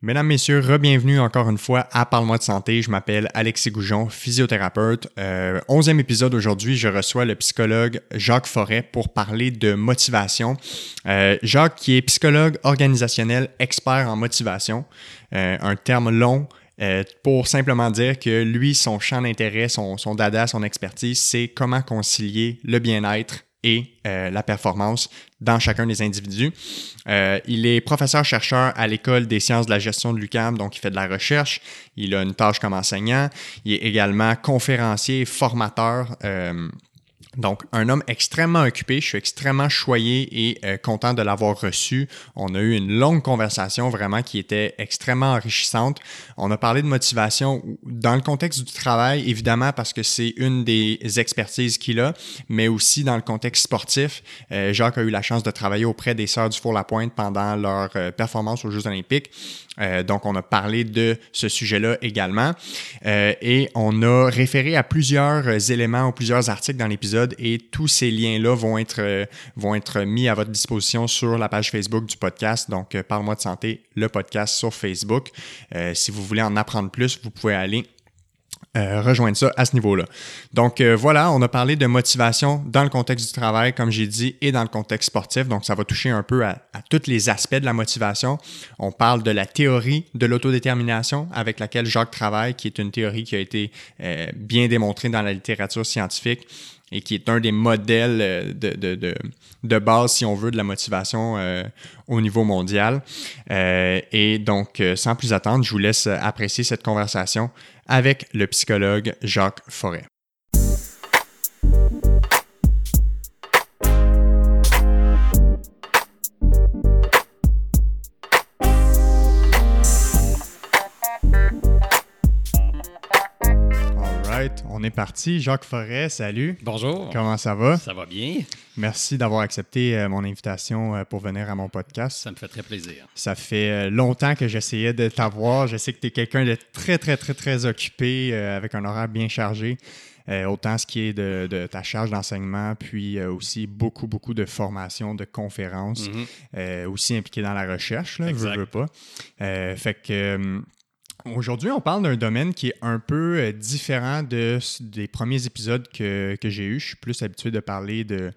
Mesdames, Messieurs, re-bienvenue encore une fois à Parle-moi de santé. Je m'appelle Alexis Goujon, physiothérapeute. Euh, onzième épisode aujourd'hui, je reçois le psychologue Jacques Forêt pour parler de motivation. Euh, Jacques qui est psychologue organisationnel, expert en motivation, euh, un terme long pour simplement dire que lui, son champ d'intérêt, son, son dada, son expertise, c'est comment concilier le bien-être et euh, la performance dans chacun des individus. Euh, il est professeur-chercheur à l'École des sciences de la gestion de l'UCAM, donc il fait de la recherche. Il a une tâche comme enseignant. Il est également conférencier, formateur. Euh, donc, un homme extrêmement occupé. Je suis extrêmement choyé et euh, content de l'avoir reçu. On a eu une longue conversation vraiment qui était extrêmement enrichissante. On a parlé de motivation dans le contexte du travail, évidemment, parce que c'est une des expertises qu'il a, mais aussi dans le contexte sportif. Euh, Jacques a eu la chance de travailler auprès des Sœurs du Four-la-Pointe pendant leur euh, performance aux Jeux olympiques. Donc, on a parlé de ce sujet-là également. Et on a référé à plusieurs éléments ou plusieurs articles dans l'épisode et tous ces liens-là vont être, euh, vont être mis à votre disposition sur la page Facebook du podcast. Donc, euh, Parle-moi de santé, le podcast sur Facebook. Euh, si vous voulez en apprendre plus, vous pouvez aller rejoindre ça à ce niveau-là. Donc voilà, on a parlé de motivation dans le contexte du travail, comme j'ai dit, et dans le contexte sportif. Donc ça va toucher un peu à, tous les aspects de la motivation. On parle de la théorie de l'autodétermination avec laquelle Jacques travaille, qui est une théorie qui a été bien démontrée dans la littérature scientifique et qui est un des modèles euh, de, de, de, de base, si on veut, de la motivation euh, au niveau mondial. Euh, et donc, sans plus attendre, je vous laisse apprécier cette conversation avec le psychologue Jacques Forêt. Right, on est parti. Jacques Forêt, salut. Bonjour. Comment ça va? Ça va bien? Merci d'avoir accepté euh, mon invitation euh, pour venir à mon podcast. Ça me fait très plaisir. Ça fait euh, longtemps que j'essayais de t'avoir. Je sais que tu es quelqu'un de très, très, très, très occupé, avec un horaire bien chargé. Euh, autant ce qui est de, de ta charge d'enseignement, puis euh, aussi beaucoup, beaucoup de formations, de conférences, Mhm. euh, aussi impliqué dans la recherche, là, Exact. veux pas. Fait que euh, aujourd'hui, on parle d'un domaine qui est un peu euh, différent de, des premiers épisodes que, que j'ai eus. Je suis plus habitué de parler de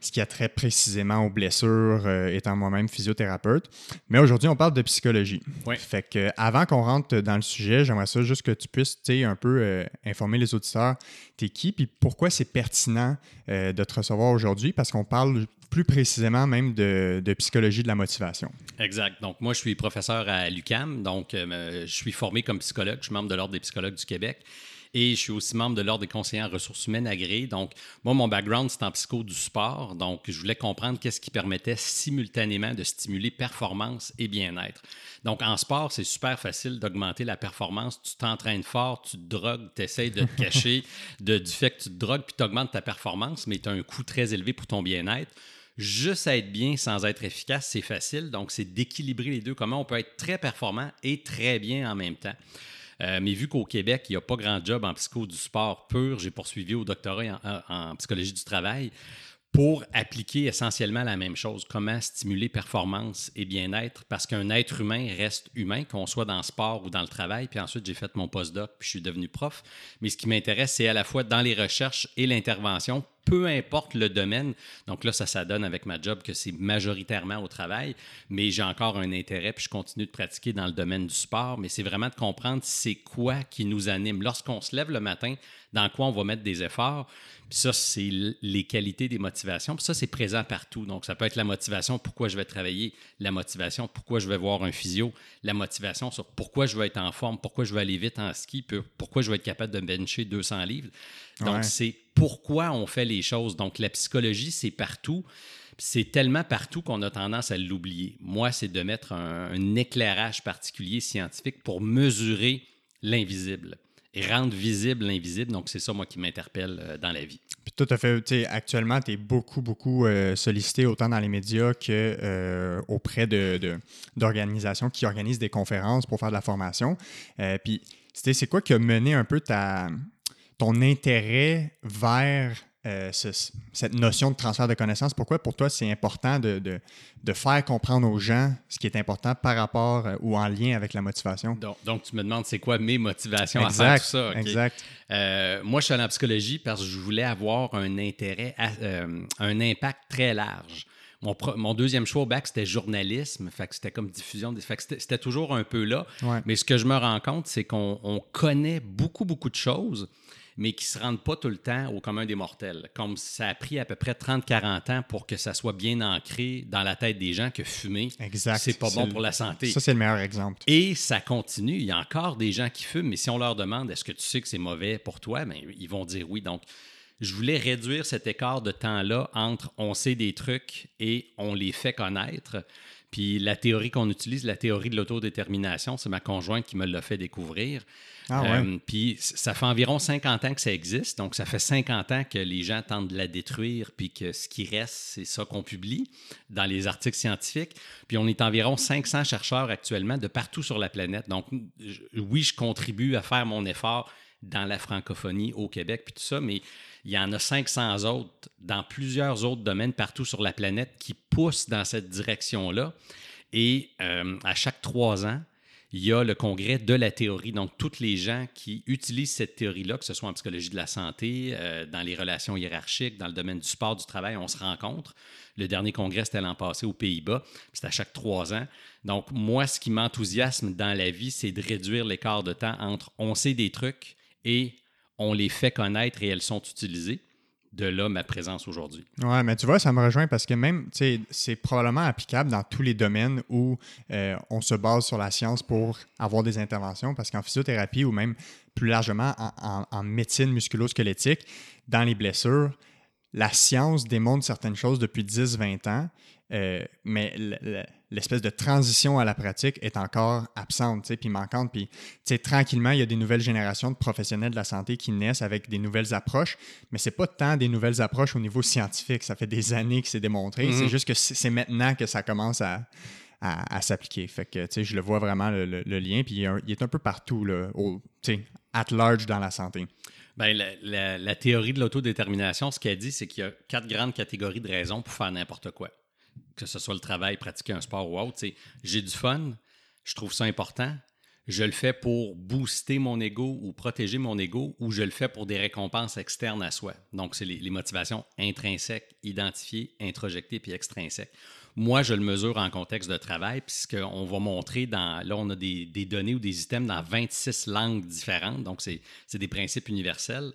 ce qui a trait précisément aux blessures, euh, étant moi-même physiothérapeute. Mais aujourd'hui, on parle de psychologie. Fait que avant qu'on rentre dans le sujet, j'aimerais ça juste que tu puisses, un peu euh, informer les auditeurs, t'es qui, puis pourquoi c'est pertinent euh, de te recevoir aujourd'hui, parce qu'on parle plus précisément même de, de psychologie de la motivation. Exact. Donc, moi, je suis professeur à l'UCAM. Donc, euh, je suis formé comme psychologue. Je suis membre de l'Ordre des psychologues du Québec. Et je suis aussi membre de l'Ordre des conseillers en ressources humaines agréés. Donc, moi, mon background, c'est en psycho du sport. Donc, je voulais comprendre qu'est-ce qui permettait simultanément de stimuler performance et bien-être. Donc, en sport, c'est super facile d'augmenter la performance. Tu t'entraînes fort, tu te drogues, tu essaies de te cacher de, du fait que tu te drogues, puis tu augmentes ta performance, mais tu as un coût très élevé pour ton bien-être. Juste être bien sans être efficace, c'est facile. Donc, c'est d'équilibrer les deux. Comment on peut être très performant et très bien en même temps. Euh, mais vu qu'au Québec, il n'y a pas grand job en psycho du sport pur, j'ai poursuivi au doctorat en, en psychologie du travail pour appliquer essentiellement la même chose, comment stimuler performance et bien-être, parce qu'un être humain reste humain, qu'on soit dans le sport ou dans le travail. Puis ensuite, j'ai fait mon postdoc, puis je suis devenu prof. Mais ce qui m'intéresse, c'est à la fois dans les recherches et l'intervention, peu importe le domaine. Donc là, ça, ça donne avec ma job que c'est majoritairement au travail, mais j'ai encore un intérêt, puis je continue de pratiquer dans le domaine du sport. Mais c'est vraiment de comprendre c'est quoi qui nous anime. Lorsqu'on se lève le matin, dans quoi on va mettre des efforts. Puis ça, c'est les qualités des motivations. Puis ça, c'est présent partout. Donc, ça peut être la motivation, pourquoi je vais travailler, la motivation, pourquoi je vais voir un physio, la motivation sur pourquoi je vais être en forme, pourquoi je vais aller vite en ski, pourquoi je vais être capable de bencher 200 livres. Donc, Ouais. c'est pourquoi on fait les choses. Donc, la psychologie, c'est partout. C'est tellement partout qu'on a tendance à l'oublier. Moi, c'est de mettre un, un éclairage particulier scientifique pour mesurer l'invisible et rendre visible l'invisible. Donc, c'est ça, moi, qui m'interpelle euh, dans la vie. Puis tout à fait, actuellement, tu es beaucoup, beaucoup euh, sollicité autant dans les médias que euh, auprès de, de- d'organisations qui organisent des conférences pour faire de la formation. Euh, puis, c'est quoi qui a mené un peu ta, ton intérêt vers euh, cette notion de transfert de connaissances? Pourquoi pour toi c'est important de, de, faire comprendre aux gens ce qui est important par rapport euh, ou en lien avec la motivation? Donc, tu me demandes c'est quoi mes motivations à faire tout ça? Exact. Euh, moi, je suis en psychologie parce que je voulais avoir un intérêt, un impact très large. Mon, deuxième choix au bac, c'était journalisme. Fait que c'était comme diffusion. Fait que c'était toujours un peu là. Mais ce que je me rends compte, c'est qu'on connaît beaucoup, beaucoup de choses mais qui ne se rendent pas tout le temps au commun des mortels. Comme ça a pris à peu près 30-40 ans pour que ça soit bien ancré dans la tête des gens que fumer, c'est pas bon pour la santé. Ça, c'est le meilleur exemple. Et ça continue. Il y a encore des gens qui fument, mais si on leur demande est-ce que tu sais que c'est mauvais pour toi, bien, ils vont dire oui. Donc, je voulais réduire cet écart de temps-là entre on sait des trucs et on les fait connaître. Puis la théorie qu'on utilise, la théorie de l'autodétermination, c'est ma conjointe qui me l'a fait découvrir. Ah euh, puis ça fait environ 50 ans que ça existe. Donc, ça fait 50 ans que les gens tentent de la détruire, puis que ce qui reste, c'est ça qu'on publie dans les articles scientifiques. Puis on est environ 500 chercheurs actuellement de partout sur la planète. Donc, oui, je contribue à faire mon effort dans la francophonie au Québec, puis tout ça, mais il y en a 500 autres dans plusieurs autres domaines partout sur la planète qui poussent dans cette direction-là. Et euh, à chaque trois ans, il y a le congrès de la théorie. Donc, tous les gens qui utilisent cette théorie-là, que ce soit en psychologie de la santé, euh, dans les relations hiérarchiques, dans le domaine du sport, du travail, on se rencontre. Le dernier congrès, c'était l'an passé aux Pays-Bas. C'est à chaque trois ans. Donc, moi, ce qui m'enthousiasme dans la vie, c'est de réduire l'écart de temps entre on sait des trucs et on les fait connaître et elles sont utilisées. De là, ma présence aujourd'hui. Oui, mais tu vois, ça me rejoint parce que même, c'est probablement applicable dans tous les domaines où euh, on se base sur la science pour avoir des interventions. Parce qu'en physiothérapie ou même plus largement en, en médecine musculo-squelettique, dans les blessures, la science démontre certaines choses depuis 10-20 ans, euh, mais l'espèce de transition à la pratique est encore absente, puis manquante. Puis tranquillement, il y a des nouvelles générations de professionnels de la santé qui naissent avec des nouvelles approches, mais c'est pas tant des nouvelles approches au niveau scientifique. Ça fait des années que c'est démontré. C'est mm-hmm. juste que c'est maintenant que ça commence à, à, s'appliquer. Fait que, je le vois vraiment le, lien, puis il, est un peu partout, là, au, at large dans la santé. Bien, la, la, théorie de l'autodétermination, ce qu'elle dit, c'est qu'il y a quatre grandes catégories de raisons pour faire n'importe quoi que ce soit le travail, pratiquer un sport ou autre, j'ai du fun, je trouve ça important. Je le fais pour booster mon ego ou protéger mon ego ou je le fais pour des récompenses externes à soi. Donc, c'est les, motivations intrinsèques, identifiées, introjectées puis extrinsèques. Moi, je le mesure en contexte de travail, puisqu'on va montrer dans. Là, on a des, des, données ou des items dans 26 langues différentes, donc c'est des principes universels.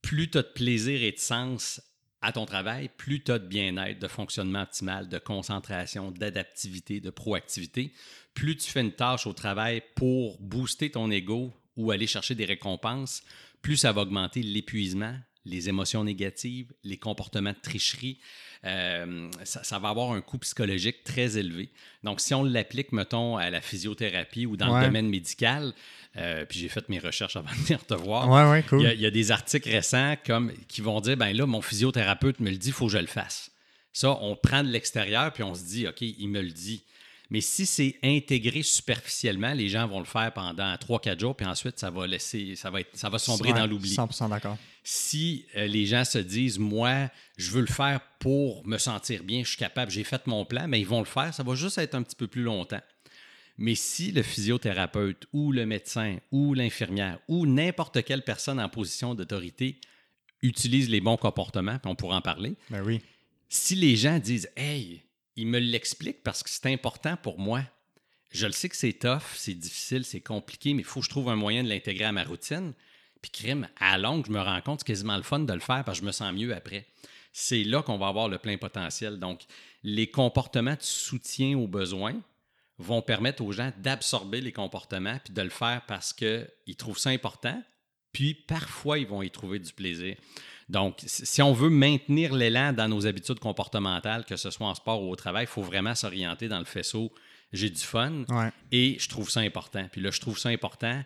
Plus tu as de plaisir et de sens à ton travail, plus tu as de bien-être, de fonctionnement optimal, de concentration, d'adaptivité, de proactivité, plus tu fais une tâche au travail pour booster ton ego ou aller chercher des récompenses, plus ça va augmenter l'épuisement, les émotions négatives, les comportements de tricherie. Euh, ça, va avoir un coût psychologique très élevé. Donc, si on l'applique, mettons, à la physiothérapie ou dans le domaine médical, euh, puis j'ai fait mes recherches avant de venir te voir. Ouais, ouais, cool. il, y a, des articles récents comme, qui vont dire ben là, mon physiothérapeute me le dit, il faut que je le fasse. Ça, on prend de l'extérieur, puis on se dit OK, il me le dit. Mais si c'est intégré superficiellement, les gens vont le faire pendant 3-4 jours, puis ensuite, ça va laisser, ça va, être, ça va sombrer dans l'oubli. 100 d'accord. Si euh, les gens se disent, moi, je veux le faire pour me sentir bien, je suis capable, j'ai fait mon plan, mais ils vont le faire, ça va juste être un petit peu plus longtemps. Mais si le physiothérapeute ou le médecin ou l'infirmière ou n'importe quelle personne en position d'autorité utilise les bons comportements, puis on pourra en parler. Ben oui. Si les gens disent Hey, il me l'explique parce que c'est important pour moi. Je le sais que c'est tough, c'est difficile, c'est compliqué, mais il faut que je trouve un moyen de l'intégrer à ma routine. Puis crime, à longue, je me rends compte que c'est quasiment le fun de le faire parce que je me sens mieux après. C'est là qu'on va avoir le plein potentiel. Donc, les comportements de soutien aux besoins, vont permettre aux gens d'absorber les comportements puis de le faire parce qu'ils trouvent ça important, puis parfois ils vont y trouver du plaisir. Donc, si on veut maintenir l'élan dans nos habitudes comportementales, que ce soit en sport ou au travail, il faut vraiment s'orienter dans le faisceau j'ai du fun et je trouve ça important. Puis là, je trouve ça important,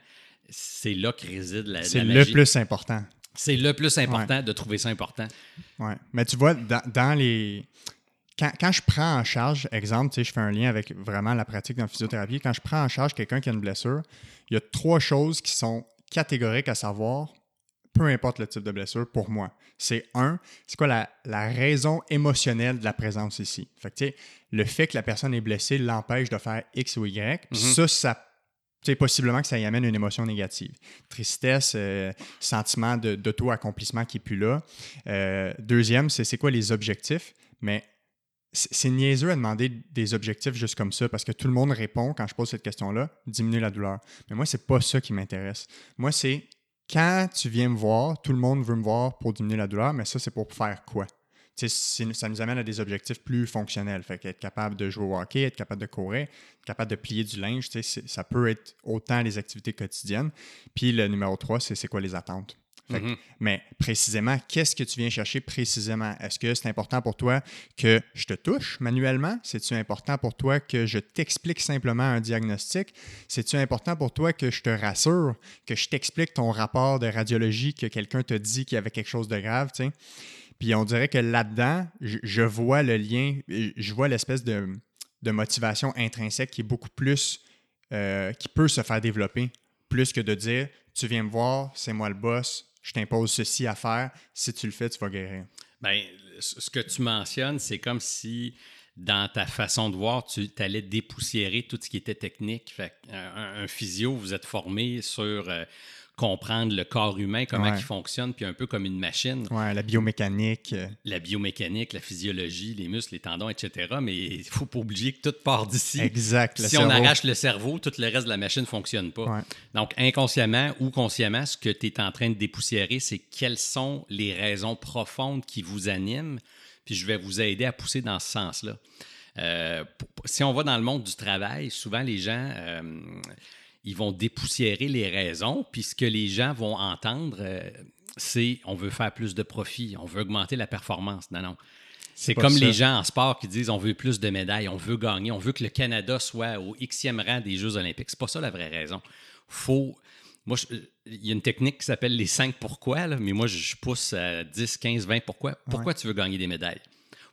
c'est là que réside la, C'est le plus important. C'est le plus important de trouver ça important. Oui. Mais tu vois, dans les quand, je prends en charge, exemple, je fais un lien avec vraiment la pratique dans la physiothérapie, quand je prends en charge quelqu'un qui a une blessure, il y a trois choses qui sont catégoriques à savoir peu importe le type de blessure, pour moi, c'est un, c'est quoi la, raison émotionnelle de la présence ici? Fait que, le fait que la personne est blessée l'empêche de faire X ou Y, mm-hmm. ça, ça c'est possiblement que ça y amène une émotion négative. Tristesse, euh, sentiment d'auto-accomplissement qui n'est plus là. Euh, deuxième, c'est quoi les objectifs? Mais c'est niaiseux à demander des objectifs juste comme ça parce que tout le monde répond quand je pose cette question-là, diminuer la douleur. Mais moi, c'est pas ça qui m'intéresse. Moi, c'est quand tu viens me voir, tout le monde veut me voir pour diminuer la douleur, mais ça, c'est pour faire quoi? Ça nous amène à des objectifs plus fonctionnels. Fait être capable de jouer au hockey, être capable de courir, être capable de plier du linge, ça peut être autant les activités quotidiennes. Puis le numéro 3, c'est quoi les attentes? Mm-hmm. Mais précisément, qu'est-ce que tu viens chercher précisément? Est-ce que c'est important pour toi que je te touche manuellement? C'est-tu important pour toi que je t'explique simplement un diagnostic? C'est-tu important pour toi que je te rassure, que je t'explique ton rapport de radiologie, que quelqu'un te dit qu'il y avait quelque chose de grave? Puis on dirait que là-dedans, je, vois le lien, je vois l'espèce de, motivation intrinsèque qui est beaucoup plus, euh, qui peut se faire développer, plus que de dire, tu viens me voir, c'est moi le boss, je t'impose ceci à faire, si tu le fais, tu vas guérir. Bien, ce que tu mentionnes, c'est comme si dans ta façon de voir, tu allais dépoussiérer tout ce qui était technique. Un, un, physio, vous êtes formé sur euh, comprendre le corps humain, comment il fonctionne, puis un peu comme une machine. Ouais, la biomécanique. Euh. La biomécanique, la physiologie, les muscles, les tendons, etc. Mais il ne faut pas oublier que tout part d'ici. Exact. Si on arrache le cerveau, tout le reste de la machine ne fonctionne pas. Donc, inconsciemment ou consciemment, ce que tu es en train de dépoussiérer, c'est quelles sont les raisons profondes qui vous animent. Puis je vais vous aider à pousser dans ce sens-là. Euh, si on va dans le monde du travail, souvent les gens. Euh, ils vont dépoussiérer les raisons, puis ce que les gens vont entendre, euh, c'est on veut faire plus de profit, on veut augmenter la performance. Non, non. C'est comme les gens en sport qui disent on veut plus de médailles, on veut gagner, on veut que le Canada soit au Xème rang des Jeux olympiques. C'est pas ça la vraie raison. Faut. Moi, il y a une technique qui s'appelle les 5 pourquoi, mais moi, je pousse à 10, 15, 20 pourquoi. Pourquoi tu veux gagner des médailles?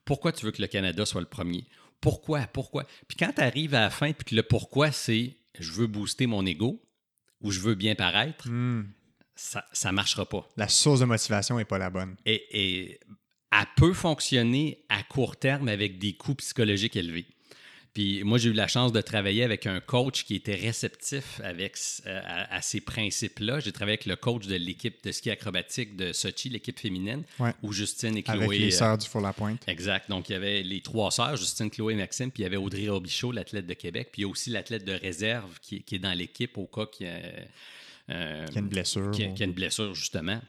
Pourquoi tu veux que le Canada soit le premier? Pourquoi? Pourquoi? Puis quand tu arrives à la fin, puis que le pourquoi, c'est je veux booster mon ego ou je veux bien paraître, hmm. ça ne marchera pas. La source de motivation n'est pas la bonne. Et, et elle peut fonctionner à court terme avec des coûts psychologiques élevés. Puis moi, j'ai eu la chance de travailler avec un coach qui était réceptif avec, euh, à, ces principes-là. J'ai travaillé avec le coach de l'équipe de ski acrobatique de Sochi, l'équipe féminine, où Justine et Chloé. Avec les sœurs du Four la Pointe. Exact. Donc, il y avait les trois sœurs, Justine, Chloé et Maxime, puis il y avait Audrey Robichaud, l'athlète de Québec, puis il y a aussi l'athlète de réserve qui, est dans l'équipe au cas qu'il y a, euh, qui a une blessure. Qui, qui a une blessure, justement.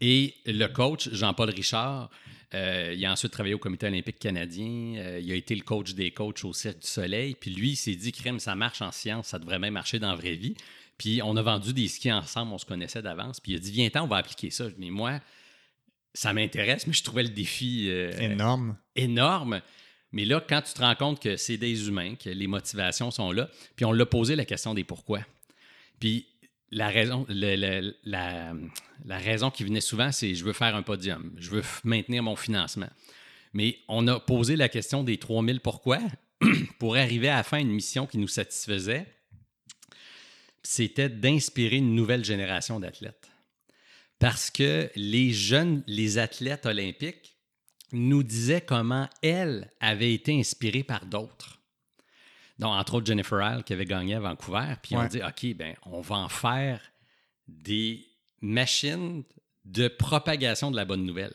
Et le coach, Jean-Paul Richard, euh, il a ensuite travaillé au Comité olympique canadien. Euh, il a été le coach des coachs au Cirque du Soleil. Puis lui, il s'est dit, crème, ça marche en science, ça devrait même marcher dans la vraie vie. Puis on a vendu des skis ensemble, on se connaissait d'avance. Puis il a dit, viens-t'en, on va appliquer ça. Mais moi, ça m'intéresse, mais je trouvais le défi euh, énorme. Énorme. Mais là, quand tu te rends compte que c'est des humains, que les motivations sont là, puis on l'a posé la question des pourquoi. Puis la raison, qui venait souvent, c'est je veux faire un podium, je veux maintenir mon financement. Mais on a posé la question des 3000 pourquoi pour arriver à la fin une mission qui nous satisfaisait. C'était d'inspirer une nouvelle génération d'athlètes. Parce que les jeunes, les athlètes olympiques nous disaient comment elles avaient été inspirées par d'autres. Donc, entre autres, Jennifer Isle qui avait gagné à Vancouver. Puis on dit, OK, ben, on va en faire des machines de propagation de la bonne nouvelle.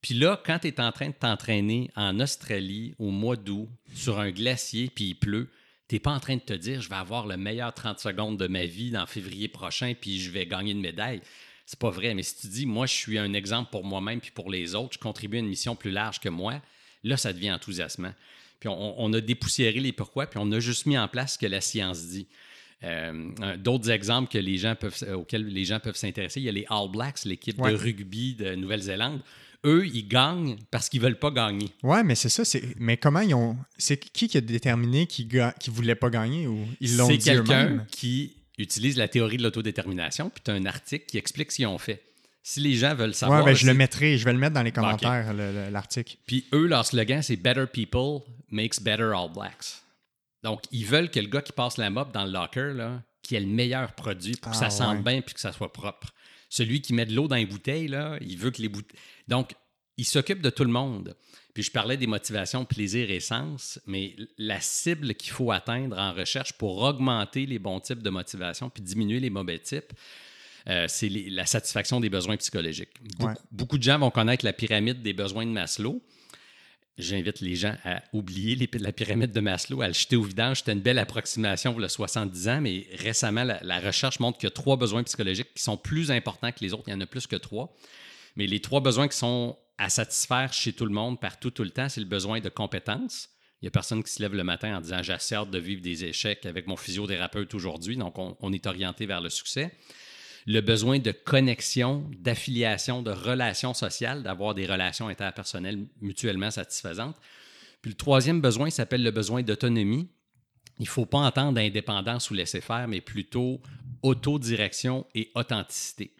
Puis là, quand tu es en train de t'entraîner en Australie au mois d'août sur un glacier, puis il pleut, tu n'es pas en train de te dire, je vais avoir le meilleur 30 secondes de ma vie dans février prochain, puis je vais gagner une médaille. C'est pas vrai. Mais si tu dis, moi, je suis un exemple pour moi-même puis pour les autres, je contribue à une mission plus large que moi, là, ça devient enthousiasmant. Puis on, a dépoussiéré les pourquoi, puis on a juste mis en place ce que la science dit. Euh, d'autres exemples que les gens peuvent, euh, auxquels les gens peuvent s'intéresser, il y a les All Blacks, l'équipe de rugby de Nouvelle-Zélande. Eux, ils gagnent parce qu'ils veulent pas gagner. Ouais, mais c'est ça. Mais comment ils ont. C'est qui qui a déterminé qu'ils ne voulaient pas gagner ou ils l'ont dit C'est quelqu'un qui utilise la théorie de l'autodétermination, puis tu as un article qui explique ce qu'ils ont fait. Si les gens veulent savoir. Ouais, ben, je le mettrai, je vais le mettre dans les commentaires, l'article. Puis eux, leur slogan, c'est Better People makes better All Blacks. Donc, ils veulent que le gars qui passe la mop dans le locker, là, qui ait le meilleur produit pour que ça ah, sente bien puis que ça soit propre. Celui qui met de l'eau dans les bouteilles, là, il veut que les bouteilles. Donc, il s'occupe de tout le monde. Puis je parlais des motivations plaisir et sens, mais la cible qu'il faut atteindre en recherche pour augmenter les bons types de motivation puis diminuer les mauvais types, euh, c'est la satisfaction des besoins psychologiques. Beaucoup, de gens vont connaître la pyramide des besoins de Maslow. J'invite les gens à oublier la pyramide de Maslow, à le jeter au vidange. C'était une belle approximation pour le 70 ans, mais récemment, la, recherche montre qu'il y a trois besoins psychologiques qui sont plus importants que les autres. Il y en a plus que trois. Mais les trois besoins qui sont à satisfaire chez tout le monde, partout, tout le temps, c'est le besoin de compétences. Il n'y a personne qui se lève le matin en disant J'ai de vivre des échecs avec mon physiothérapeute aujourd'hui. Donc, on, est orienté vers le succès. Le besoin de connexion, d'affiliation, de relations sociales, d'avoir des relations interpersonnelles mutuellement satisfaisantes. Puis le troisième besoin s'appelle le besoin d'autonomie. Il ne faut pas entendre indépendance ou laisser faire, mais plutôt autodirection et authenticité.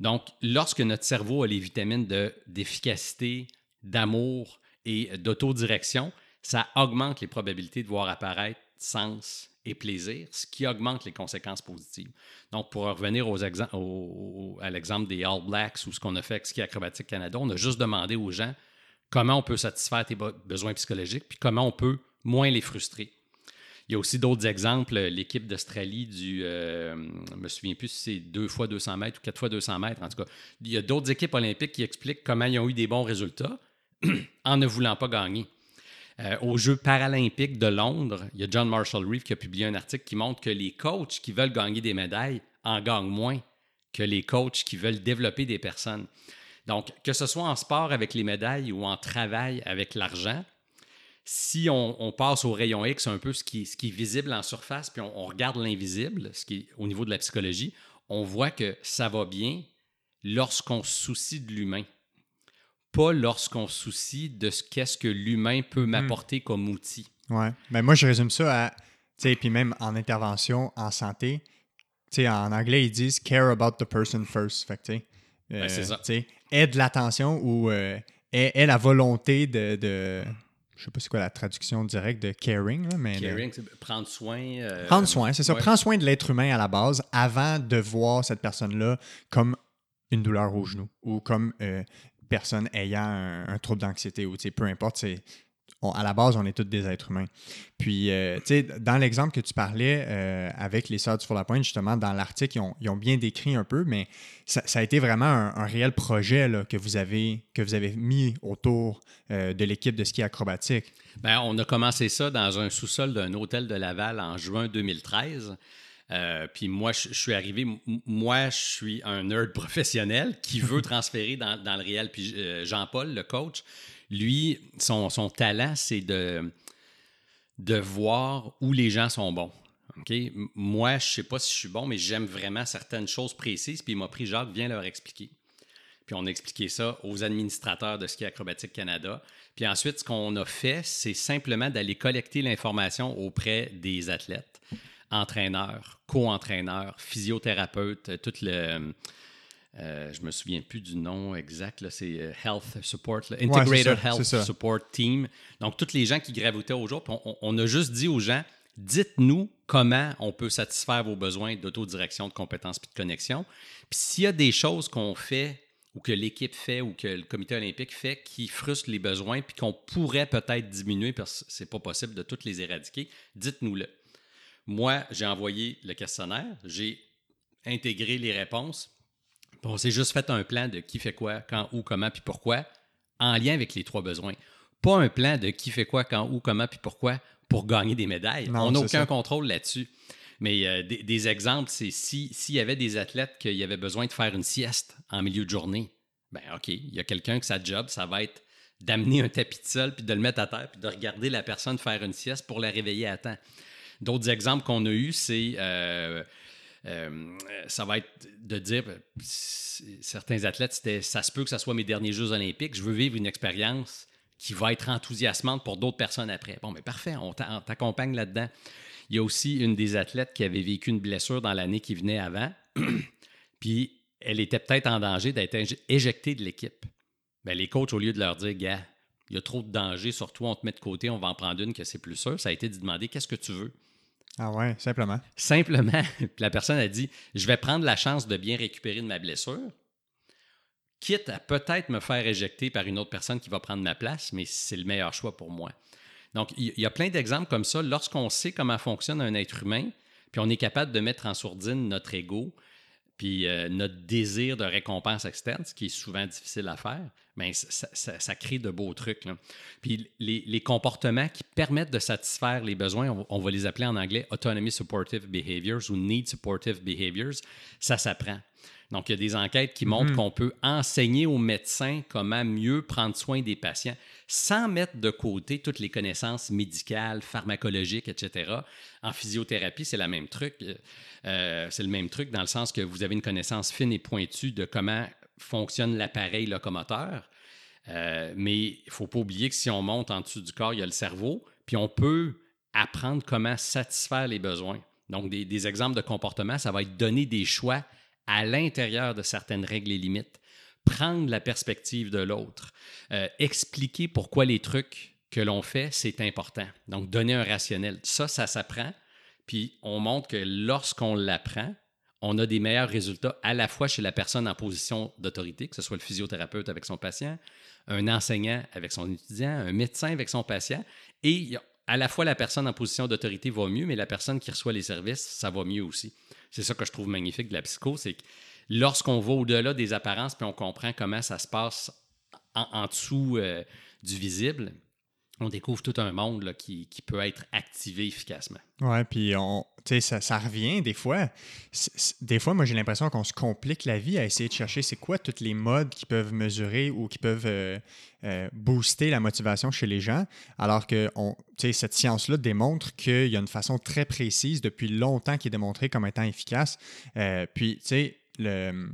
Donc, lorsque notre cerveau a les vitamines d'efficacité, d'amour et d'autodirection, ça augmente les probabilités de voir apparaître sens et plaisir, ce qui augmente les conséquences positives. Donc, pour revenir aux à l'exemple des All Blacks ou ce qu'on a fait avec Ski Acrobatique Canada, on a juste demandé aux gens comment on peut satisfaire tes besoins psychologiques, puis comment on peut moins les frustrer. Il y a aussi d'autres exemples. L'équipe d'Australie du. Euh, je me souviens plus si c'est deux fois 200 mètres ou quatre fois 200 mètres. En tout cas, il y a d'autres équipes olympiques qui expliquent comment ils ont eu des bons résultats en ne voulant pas gagner. Euh, aux Jeux paralympiques de Londres, il y a John Marshall Reeve qui a publié un article qui montre que les coachs qui veulent gagner des médailles en gagnent moins que les coachs qui veulent développer des personnes. Donc, que ce soit en sport avec les médailles ou en travail avec l'argent, si on, passe au rayon X, un peu ce qui, est visible en surface, puis on, regarde l'invisible, ce qui au niveau de la psychologie, on voit que ça va bien lorsqu'on se soucie de l'humain. Pas lorsqu'on soucie de ce qu'est-ce que l'humain peut hmm. m'apporter comme outil. Ouais. Mais ben, moi, je résume ça à, tu sais, puis même en intervention en santé, tu sais, en anglais, ils disent care about the person first. Fait tu sais, ben, c'est ça. aide l'attention ou euh, aie, la volonté de je sais pas c'est quoi la traduction directe de caring, mais. Caring, c'est prendre soin. Euh, prendre soin, c'est ça. Prendre soin de l'être humain à la base avant de voir cette personne-là comme une douleur au genou ou comme euh, personne ayant un, trouble d'anxiété ou peu importe, c'est à la base, on est tous des êtres humains. Puis, euh, tu sais, dans l'exemple que tu parlais euh, avec les Sœurs du Four-la-Pointe, justement, dans l'article, ils ont, bien décrit un peu, mais ça, a été vraiment un, réel projet là, que, vous avez, que vous avez mis autour euh, de l'équipe de ski acrobatique. Bien, on a commencé ça dans un sous-sol d'un hôtel de Laval en juin 2013. Puis moi, je, suis arrivé, moi, je suis un nerd professionnel qui veut transférer dans, le réel. Puis Jean-Paul, le coach, lui, son, talent, c'est de, de voir où les gens sont bons. Moi, je ne sais pas si je suis bon, mais j'aime vraiment certaines choses précises. Puis il m'a pris Jacques, viens leur expliquer. Puis on a expliqué ça aux administrateurs de Ski Acrobatique Canada. Puis ensuite, ce qu'on a fait, c'est simplement d'aller collecter l'information auprès des athlètes, entraîneurs, co-entraîneurs, physiothérapeutes, tout le, euh, je me souviens plus du nom exact, c'est euh, Health Support, Integrated Health Support Team. Donc, toutes les gens qui gravitaient au jour, on, a juste dit aux gens, dites-nous comment on peut satisfaire vos besoins d'autodirection, de compétences et de connexion. Puis s'il y a des choses qu'on fait ou que l'équipe fait ou que le comité olympique fait qui frustrent les besoins puis qu'on pourrait peut-être diminuer parce que c'est pas possible de toutes les éradiquer, dites-nous-le. Moi, j'ai envoyé le questionnaire, j'ai intégré les réponses, on s'est juste fait un plan de qui fait quoi, quand, où, comment, puis pourquoi, en lien avec les trois besoins. Pas un plan de qui fait quoi, quand, où, comment, puis pourquoi pour gagner des médailles. on n'a aucun contrôle là-dessus. Mais euh, des, exemples, c'est s'il y avait des athlètes qui avaient besoin de faire une sieste en milieu de journée, ben OK, il y a quelqu'un que sa job, ça va être d'amener un tapis de sol, puis de le mettre à terre, puis de regarder la personne faire une sieste pour la réveiller à temps. D'autres exemples qu'on a eus, c'est euh, euh, ça va être de dire, certains athlètes, c'était ça se peut que ce soit mes derniers Jeux olympiques, je veux vivre une expérience qui va être enthousiasmante pour d'autres personnes après. Bon, mais parfait, on t'accompagne là-dedans. Il y a aussi une des athlètes qui avait vécu une blessure dans l'année qui venait avant, puis elle était peut-être en danger d'être éjectée de l'équipe. Bien, les coachs, au lieu de leur dire, gars, il y a trop de danger, surtout on te met de côté, on va en prendre une que c'est plus sûr, ça a été de demander qu'est-ce que tu veux? Ah ouais, simplement. Simplement. La personne a dit Je vais prendre la chance de bien récupérer de ma blessure, quitte à peut-être me faire éjecter par une autre personne qui va prendre ma place, mais c'est le meilleur choix pour moi. Donc, il y a plein d'exemples comme ça. Lorsqu'on sait comment fonctionne un être humain, puis on est capable de mettre en sourdine notre ego, puis euh, notre désir de récompense externe, ce qui est souvent difficile à faire, mais ça, ça, crée de beaux trucs. Puis les, comportements qui permettent de satisfaire les besoins, on, va les appeler en anglais Autonomy Supportive Behaviors ou Need Supportive Behaviors, ça s'apprend. Donc, il y a des enquêtes qui montrent mhm. qu'on peut enseigner aux médecins comment mieux prendre soin des patients sans mettre de côté toutes les connaissances médicales, pharmacologiques, etc. En physiothérapie, c'est la même truc. Euh, c'est le même truc dans le sens que vous avez une connaissance fine et pointue de comment fonctionne l'appareil locomoteur. Euh, mais il ne faut pas oublier que si on monte en dessous du corps, il y a le cerveau, puis on peut apprendre comment satisfaire les besoins. Donc, des, des exemples de comportement, ça va être donner des choix à l'intérieur de certaines règles et limites, prendre la perspective de l'autre, euh, expliquer pourquoi les trucs que l'on fait, c'est important. Donc, donner un rationnel. Ça, ça s'apprend. Puis, on montre que lorsqu'on l'apprend, on a des meilleurs résultats à la fois chez la personne en position d'autorité, que ce soit le physiothérapeute avec son patient, un enseignant avec son étudiant, un médecin avec son patient, et à la fois la personne en position d'autorité va mieux, mais la personne qui reçoit les services, ça va mieux aussi. C'est ça que je trouve magnifique de la psycho, c'est que lorsqu'on va au-delà des apparences puis on comprend comment ça se passe en, dessous euh, du visible, on découvre tout un monde qui, peut être activé efficacement. Oui, puis on, ça, ça revient des fois. Des fois, moi, j'ai l'impression qu'on se complique la vie à essayer de chercher c'est quoi toutes les modes qui peuvent mesurer ou qui peuvent euh, euh, booster la motivation chez les gens, alors que on, cette science-là démontre qu'il y a une façon très précise depuis longtemps qui est démontrée comme étant efficace. Euh, puis, tu sais, le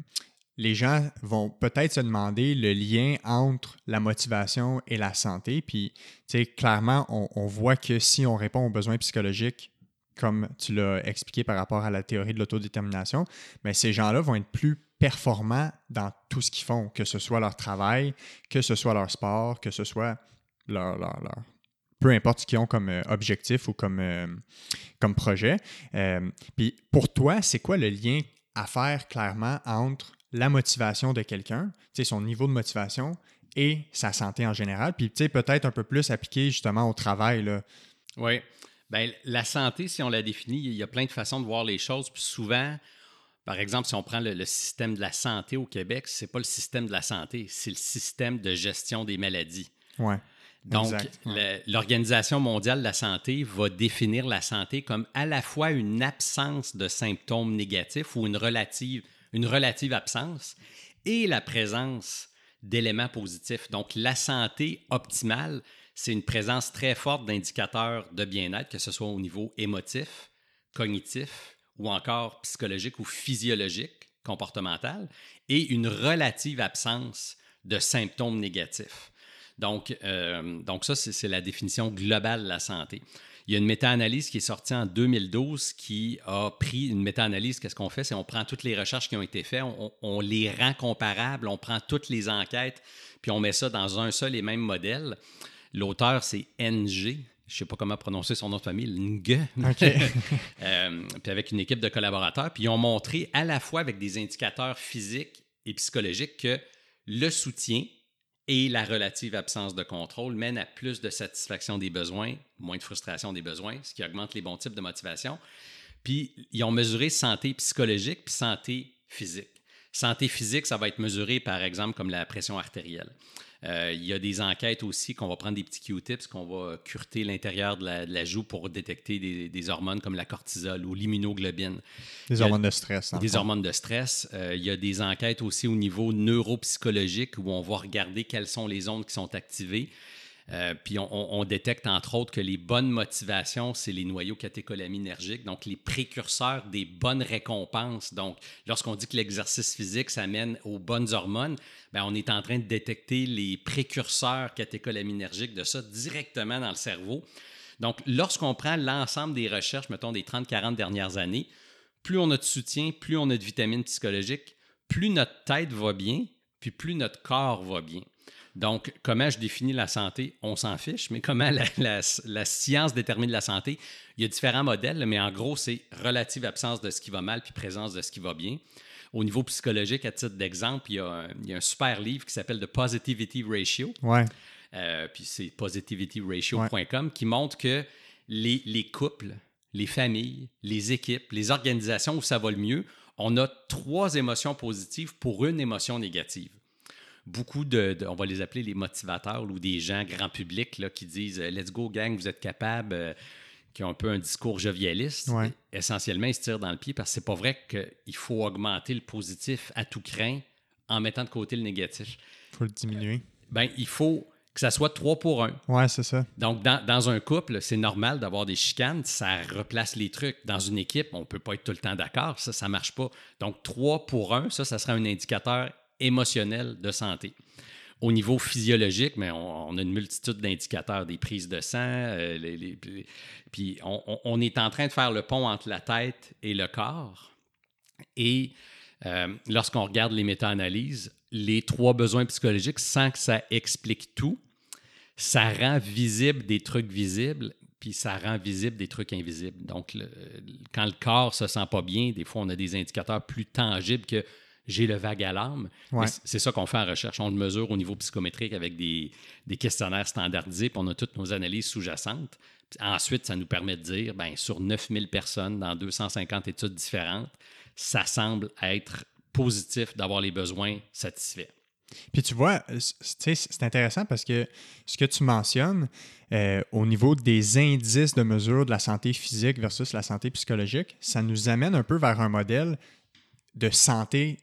les gens vont peut-être se demander le lien entre la motivation et la santé. Puis, tu sais, clairement, on, voit que si on répond aux besoins psychologiques, comme tu l'as expliqué par rapport à la théorie de l'autodétermination, mais ben, ces gens-là vont être plus performants dans tout ce qu'ils font, que ce soit leur travail, que ce soit leur sport, que ce soit leur, leur, peu importe ce qu'ils ont comme euh, objectif ou comme, euh, projet. Euh, puis pour toi, c'est quoi le lien à faire clairement entre la motivation de quelqu'un, son niveau de motivation et sa santé en général. Puis peut-être un peu plus appliqué justement au travail. Là. Oui. Bien, la santé, si on la définit, il y a plein de façons de voir les choses. Puis souvent, par exemple, si on prend le, système de la santé au Québec, c'est pas le système de la santé, c'est le système de gestion des maladies. Ouais. Donc, l'Organisation mondiale de la santé va définir la santé comme à la fois une absence de symptômes négatifs ou une relative une relative absence et la présence d'éléments positifs. Donc, la santé optimale, c'est une présence très forte d'indicateurs de bien-être, que ce soit au niveau émotif, cognitif ou encore psychologique ou physiologique, comportemental, et une relative absence de symptômes négatifs. Donc, euh, ça, c'est la définition globale de la santé. Il y a une méta-analyse qui est sortie en 2012 qui a pris une méta-analyse. Qu'est-ce qu'on fait? C'est on prend toutes les recherches qui ont été faites, on, les rend comparables, on prend toutes les enquêtes, puis on met ça dans un seul et même modèle. L'auteur, c'est NG. Je ne sais pas comment prononcer son nom de famille, Ng. Euh, puis avec une équipe de collaborateurs. Puis ils ont montré à la fois avec des indicateurs physiques et psychologiques que le soutien et la relative absence de contrôle mène à plus de satisfaction des besoins, moins de frustration des besoins, ce qui augmente les bons types de motivation. Puis, ils ont mesuré santé psychologique puis santé physique. Santé physique, ça va être mesuré, par exemple, comme la pression artérielle. Euh, il y a des enquêtes aussi qu'on va prendre des petits Q-tips, qu'on va curter l'intérieur de, la, joue pour détecter des, hormones comme la cortisol ou l'immunoglobine. Des hormones de stress. Des hormones de stress. Euh, il y a des enquêtes aussi au niveau neuropsychologique où on va regarder quelles sont les ondes qui sont activées. Euh, puis on, détecte entre autres que les bonnes motivations, c'est les noyaux catécholaminergiques, donc les précurseurs des bonnes récompenses. Donc, lorsqu'on dit que l'exercice physique, ça mène aux bonnes hormones, bien, on est en train de détecter les précurseurs catécholaminergiques de ça directement dans le cerveau. Donc, lorsqu'on prend l'ensemble des recherches, mettons des 30-40 dernières années, plus on a de soutien, plus on a de vitamines psychologiques, plus notre tête va bien, puis plus notre corps va bien. Donc, comment je définis la santé, on s'en fiche, mais comment la, la- la science détermine la santé, il y a différents modèles, mais en gros, c'est relative absence de ce qui va mal puis présence de ce qui va bien. Au niveau psychologique, à titre d'exemple, il, y a un- il y a un super livre qui s'appelle The Positivity Ratio. Ouais. Euh, puis c'est positivityratio.com qui montre que les, les couples, les familles, les équipes, les organisations où ça va le mieux, on a trois émotions positives pour une émotion négative. Beaucoup de, de- on va les appeler les motivateurs ou des gens grand public là, qui disent euh, Let's go, gang, vous êtes capables, euh, qui ont un peu un discours jovialiste. Ouais. Essentiellement, ils se tirent dans le pied parce que c'est pas vrai qu'il faut augmenter le positif à tout craint en mettant de côté le négatif. Faut le diminuer. Ben, il faut que ça soit trois pour un. Ouais, c'est ça. Donc, dans, dans un couple, c'est normal d'avoir des chicanes, ça replace les trucs. Dans une équipe, on ne peut pas être tout le temps d'accord, ça, ça ne marche pas. Donc, 3 pour 1, ça, ça sera un indicateur émotionnel de santé. Au niveau physiologique, mais on, a une multitude d'indicateurs, des prises de sang, euh, puis on, est en train de faire le pont entre la tête et le corps. Et euh, lorsqu'on regarde les méta-analyses, les trois besoins psychologiques, sans que ça explique tout, ça rend visible des trucs visibles, puis ça rend visible des trucs invisibles. Donc, quand le corps se sent pas bien, des fois, on a des indicateurs plus tangibles que j'ai le vague alarme. Ouais. Mais c- C'est ça qu'on fait en recherche. On le mesure au niveau psychométrique avec des, des questionnaires standardisés, puis on a toutes nos analyses sous-jacentes. Ensuite, ça nous permet de dire, ben, sur 9000 personnes dans 250 études différentes, ça semble être positif d'avoir les besoins satisfaits. Puis tu vois, euh, c'est intéressant parce que ce que tu mentionnes euh, au niveau des indices de mesure de la santé physique versus la santé psychologique, ça nous amène un peu vers un modèle de santé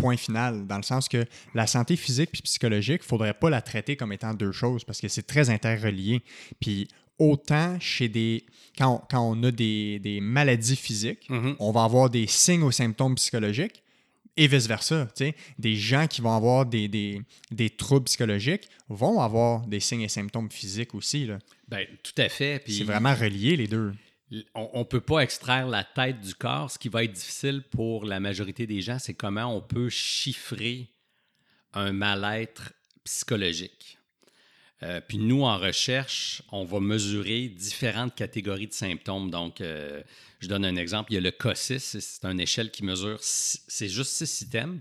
point final, dans le sens que la santé physique puis psychologique, il ne faudrait pas la traiter comme étant deux choses parce que c'est très interrelié. Puis autant chez des... Quand on, quand on a des, des maladies physiques, Mhm. on va avoir des signes aux symptômes psychologiques et vice-versa. Des gens qui vont avoir des, des, des troubles psychologiques vont avoir des signes et symptômes physiques aussi. là. Ben, tout à fait. Puis C'est vraiment relié, les deux. On ne peut pas extraire la tête du corps. Ce qui va être difficile pour la majorité des gens, c'est comment on peut chiffrer un mal-être psychologique. Euh, puis nous, en recherche, on va mesurer différentes catégories de symptômes. Donc, euh, je donne un exemple. Il y a le COSIS, c'est une échelle qui mesure, c'est juste six items.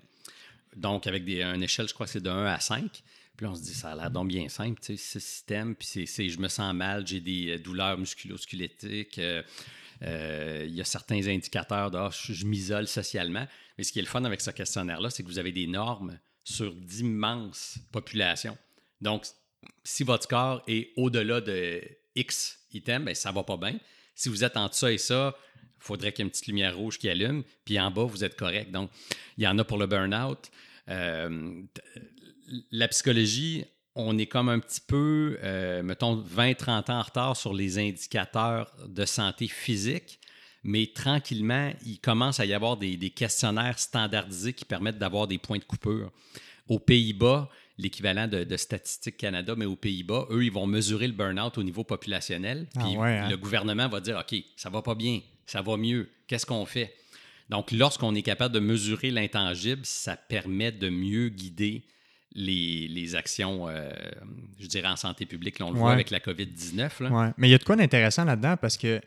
Donc, avec des, une échelle, je crois que c'est de 1 à 5. Puis on se dit, ça a l'air donc bien simple, tu sais, six systèmes, puis c'est, je me sens mal, j'ai des euh, douleurs musculo-squelettiques, euh, euh, il y a certains indicateurs de ah, je, m'isole socialement. Mais ce qui est le fun avec ce questionnaire-là, c'est que vous avez des normes sur d'immenses populations. Donc, si votre score est au-delà de X items, ben, ça va pas bien. Si vous êtes entre ça et ça, il faudrait qu'il y ait une petite lumière rouge qui allume, puis en bas, vous êtes correct. Donc, il y en a pour le burn-out. Euh, la psychologie, on est comme un petit peu, euh, mettons, 20-30 ans en retard sur les indicateurs de santé physique, mais tranquillement, il commence à y avoir des, des questionnaires standardisés qui permettent d'avoir des points de coupure. Aux Pays-Bas, l'équivalent de, de Statistique Canada, mais aux Pays-Bas, eux, ils vont mesurer le burn-out au niveau populationnel. Ah Puis ouais, hein? le gouvernement va dire OK, ça va pas bien, ça va mieux, qu'est-ce qu'on fait? Donc, lorsqu'on est capable de mesurer l'intangible, ça permet de mieux guider les, les actions, euh, je dirais, en santé publique. Là, on le voit avec la COVID-19. là. Ouais. Mais il y a de quoi d'intéressant là-dedans parce que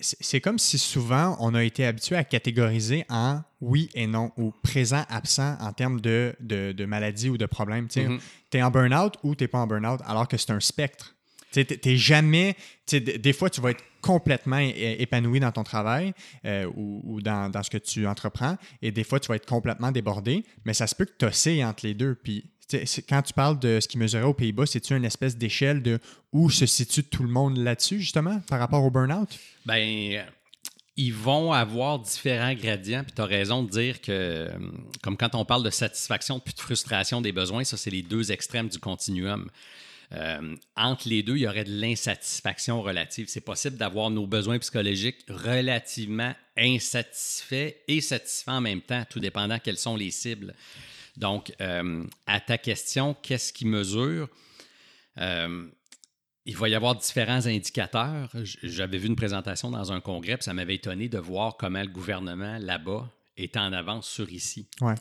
c'est comme si souvent on a été habitué à catégoriser en oui et non ou présent, absent en termes de, de, de maladie ou de problème. Tu Mhm. es en burn-out ou tu n'es pas en burn-out alors que c'est un spectre. Tu n'es jamais. Des fois, tu vas être complètement épanoui dans ton travail euh, ou, dans, ce que tu entreprends, et des fois, tu vas être complètement débordé, mais ça se peut que tu oscilles entre les deux. Puis, quand tu parles de ce qui mesurait aux Pays-Bas, c'est-tu une espèce d'échelle de où se situe tout le monde là-dessus, justement, par rapport au burn-out? Ben, ils vont avoir différents gradients. Puis tu as raison de dire que, comme quand on parle de satisfaction puis de frustration des besoins, ça, c'est les deux extrêmes du continuum. Euh, entre les deux, il y aurait de l'insatisfaction relative. C'est possible d'avoir nos besoins psychologiques relativement insatisfaits et satisfaits en même temps, tout dépendant quelles sont les cibles. Donc, euh, à ta question, qu'est-ce qui mesure? Euh, il va y avoir différents indicateurs. J'avais vu une présentation dans un congrès, puis ça m'avait étonné de voir comment le gouvernement là-bas est en avance sur ici. Ouais.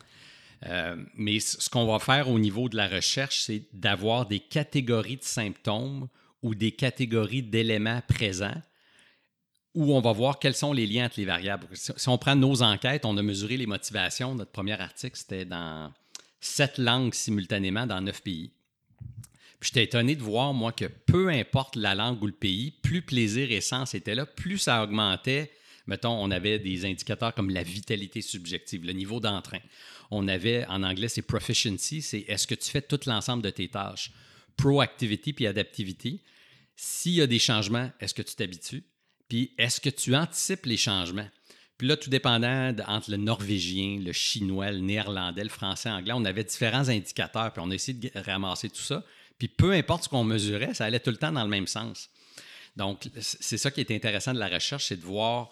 Euh, mais ce qu'on va faire au niveau de la recherche, c'est d'avoir des catégories de symptômes ou des catégories d'éléments présents où on va voir quels sont les liens entre les variables. Si on prend nos enquêtes, on a mesuré les motivations. Notre premier article, c'était dans sept langues simultanément dans neuf pays. J'étais étonné de voir, moi, que peu importe la langue ou le pays, plus plaisir et sens étaient là, plus ça augmentait. Mettons, on avait des indicateurs comme la vitalité subjective, le niveau d'entrain. On avait, en anglais, c'est proficiency, c'est est-ce que tu fais tout l'ensemble de tes tâches? Proactivity puis adaptivity. S'il y a des changements, est-ce que tu t'habitues? Puis est-ce que tu anticipes les changements? Puis là, tout dépendant entre le norvégien, le chinois, le néerlandais, le français, l'anglais, on avait différents indicateurs, puis on a essayé de ramasser tout ça. Puis peu importe ce qu'on mesurait, ça allait tout le temps dans le même sens. Donc, c'est ça qui est intéressant de la recherche, c'est de voir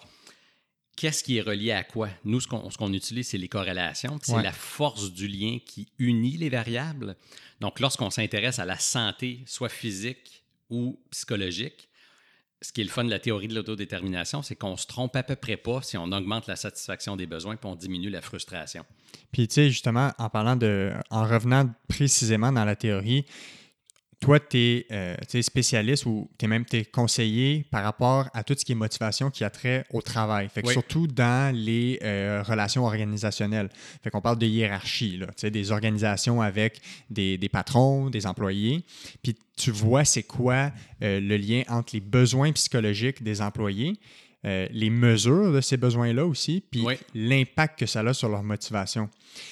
qu'est-ce qui est relié à quoi? Nous, ce qu'on utilise, c'est les corrélations. C'est la force du lien qui unit les variables. Donc, lorsqu'on s'intéresse à la santé, soit physique ou psychologique, ce qui est le fun de la théorie de l'autodétermination, c'est qu'on se trompe à peu près pas si on augmente la satisfaction des besoins puis on diminue la frustration. Puis, tu sais, justement, en parlant de. En revenant précisément dans la théorie, toi, tu es, euh, spécialiste ou tu es même es conseiller par rapport à tout ce qui est motivation qui a trait au travail. Fait que surtout dans les euh, relations organisationnelles. Fait qu'on parle de hiérarchie, là, des organisations avec des, patrons, des employés. Puis tu vois c'est quoi euh, le lien entre les besoins psychologiques des employés, les mesures de ces besoins-là aussi, puis l'impact que ça a sur leur motivation.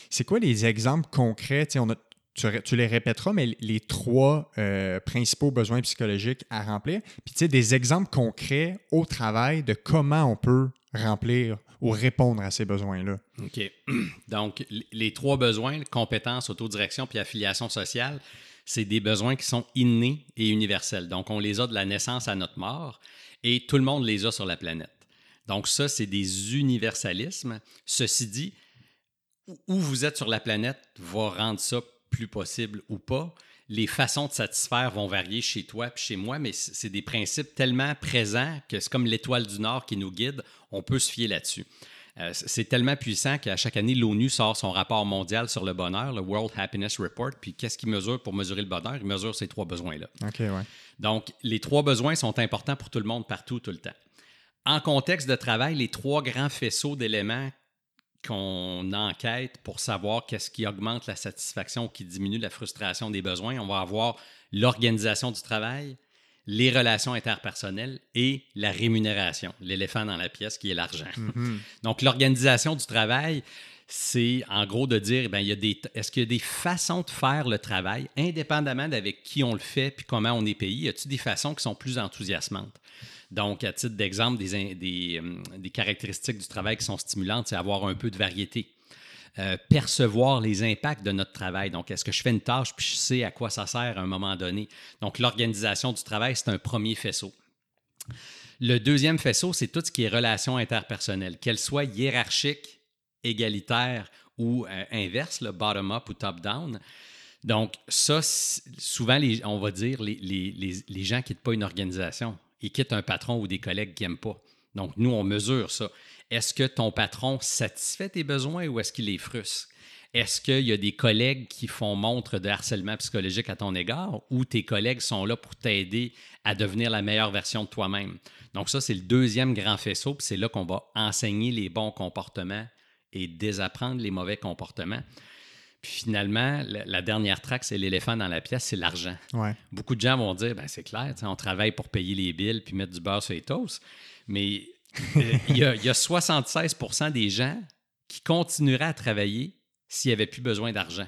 C'est quoi les exemples concrets? On a tu, les répéteras, mais les trois euh, principaux besoins psychologiques à remplir. Puis, tu sais, des exemples concrets au travail de comment on peut remplir ou répondre à ces besoins-là. OK. Donc, les trois besoins, compétences, autodirection puis affiliation sociale, c'est des besoins qui sont innés et universels. Donc, on les a de la naissance à notre mort et tout le monde les a sur la planète. Donc, ça, c'est des universalismes. Ceci dit, où vous êtes sur la planète va rendre ça plus possible ou pas. Les façons de satisfaire vont varier chez toi et chez moi, mais c'est des principes tellement présents que c'est comme l'étoile du Nord qui nous guide, on peut se fier là-dessus. Euh, c'est tellement puissant qu'à chaque année, l'ONU sort son rapport mondial sur le bonheur, le World Happiness Report. Puis qu'est-ce qu'il mesure pour mesurer le bonheur? Il mesure ces trois besoins-là. Donc, les trois besoins sont importants pour tout le monde, partout, tout le temps. En contexte de travail, les trois grands faisceaux d'éléments qu'on enquête pour savoir qu'est-ce qui augmente la satisfaction, qui diminue la frustration des besoins. On va avoir l'organisation du travail, les relations interpersonnelles et la rémunération, l'éléphant dans la pièce qui est l'argent. Mm-hmm. Donc, l'organisation du travail, c'est en gros de dire, il y a des, est-ce qu'il y a des façons de faire le travail, indépendamment d'avec qui on le fait puis comment on est payé, y a-t-il des façons qui sont plus enthousiasmantes? Donc, à titre d'exemple, des, euh, des, caractéristiques du travail qui sont stimulantes, c'est avoir un peu de variété. Euh, percevoir les impacts de notre travail. Donc, est-ce que je fais une tâche puis je sais à quoi ça sert à un moment donné? Donc, l'organisation du travail, c'est un premier faisceau. Le deuxième faisceau, c'est tout ce qui est relations interpersonnelles, qu'elles soient hiérarchiques, égalitaires ou euh, inverses, bottom-up ou top-down. Donc, ça, souvent, on va dire, les, les, les gens qui quittent pas une organisation il quitte un patron ou des collègues qui n'aiment pas. Donc, nous, on mesure ça. Est-ce que ton patron satisfait tes besoins ou est-ce qu'il les frustre? Est-ce qu'il y a des collègues qui font montre de harcèlement psychologique à ton égard ou tes collègues sont là pour t'aider à devenir la meilleure version de toi-même? Donc ça, c'est le deuxième grand faisceau, puis c'est là qu'on va enseigner les bons comportements et désapprendre les mauvais comportements finalement, la, dernière traque, c'est l'éléphant dans la pièce, c'est l'argent. Beaucoup de gens vont dire, ben, c'est clair, on travaille pour payer les billes puis mettre du beurre sur les toasts. Mais euh, il y, a 76% des gens qui continueraient à travailler s'il n'y avait plus besoin d'argent.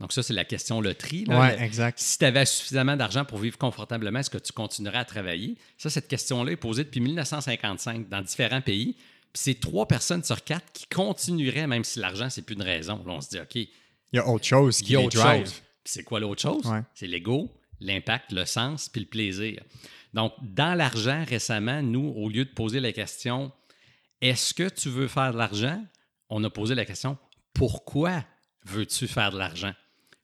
Donc, ça, c'est la question loterie. Exact. Si tu avais suffisamment d'argent pour vivre confortablement, est-ce que tu continuerais à travailler? Ça, cette question-là est posée depuis 1955 dans différents pays. Puis c'est trois personnes sur quatre qui continueraient, même si l'argent, c'est plus une raison. Là, on se dit, OK. Il y a autre chose qui les drive. C'est quoi l'autre chose? C'est l'ego, l'impact, le sens, puis le plaisir. Donc, dans l'argent, récemment, nous, au lieu de poser la question, est-ce que tu veux faire de l'argent? On a posé la question, pourquoi veux-tu faire de l'argent?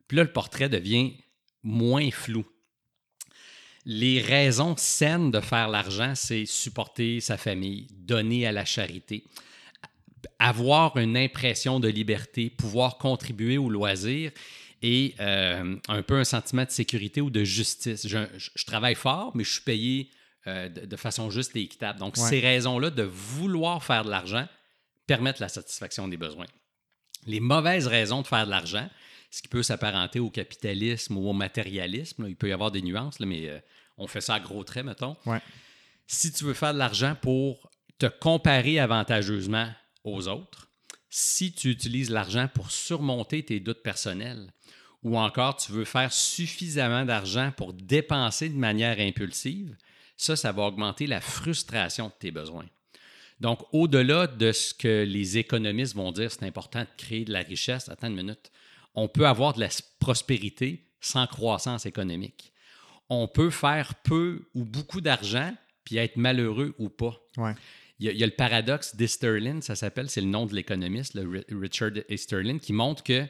Puis là, le portrait devient moins flou les raisons saines de faire l'argent, c'est supporter sa famille, donner à la charité. avoir une impression de liberté, pouvoir contribuer au loisir et euh, un peu un sentiment de sécurité ou de justice. Je, je- je travaille fort, mais je suis payé euh, de, de façon juste et équitable. Donc, Ouais. ces raisons-là de vouloir faire de l'argent permettent la satisfaction des besoins. Les mauvaises raisons de faire de l'argent, ce qui peut s'apparenter au capitalisme ou au matérialisme, là, il peut y avoir des nuances, là, mais euh, on fait ça à gros traits, mettons. Ouais. Si tu veux faire de l'argent pour te comparer avantageusement aux autres, si tu utilises l'argent pour surmonter tes doutes personnels, ou encore tu veux faire suffisamment d'argent pour dépenser de manière impulsive, ça, ça va augmenter la frustration de tes besoins. Donc, au-delà de ce que les économistes vont dire, c'est important de créer de la richesse, attends une minute, on peut avoir de la prospérité sans croissance économique. On peut faire peu ou beaucoup d'argent puis être malheureux ou pas. Ouais. Il y, a, il y a le paradoxe d'Easterlin, ça s'appelle, c'est le nom de l'économiste, Richard Easterlin, qui montre que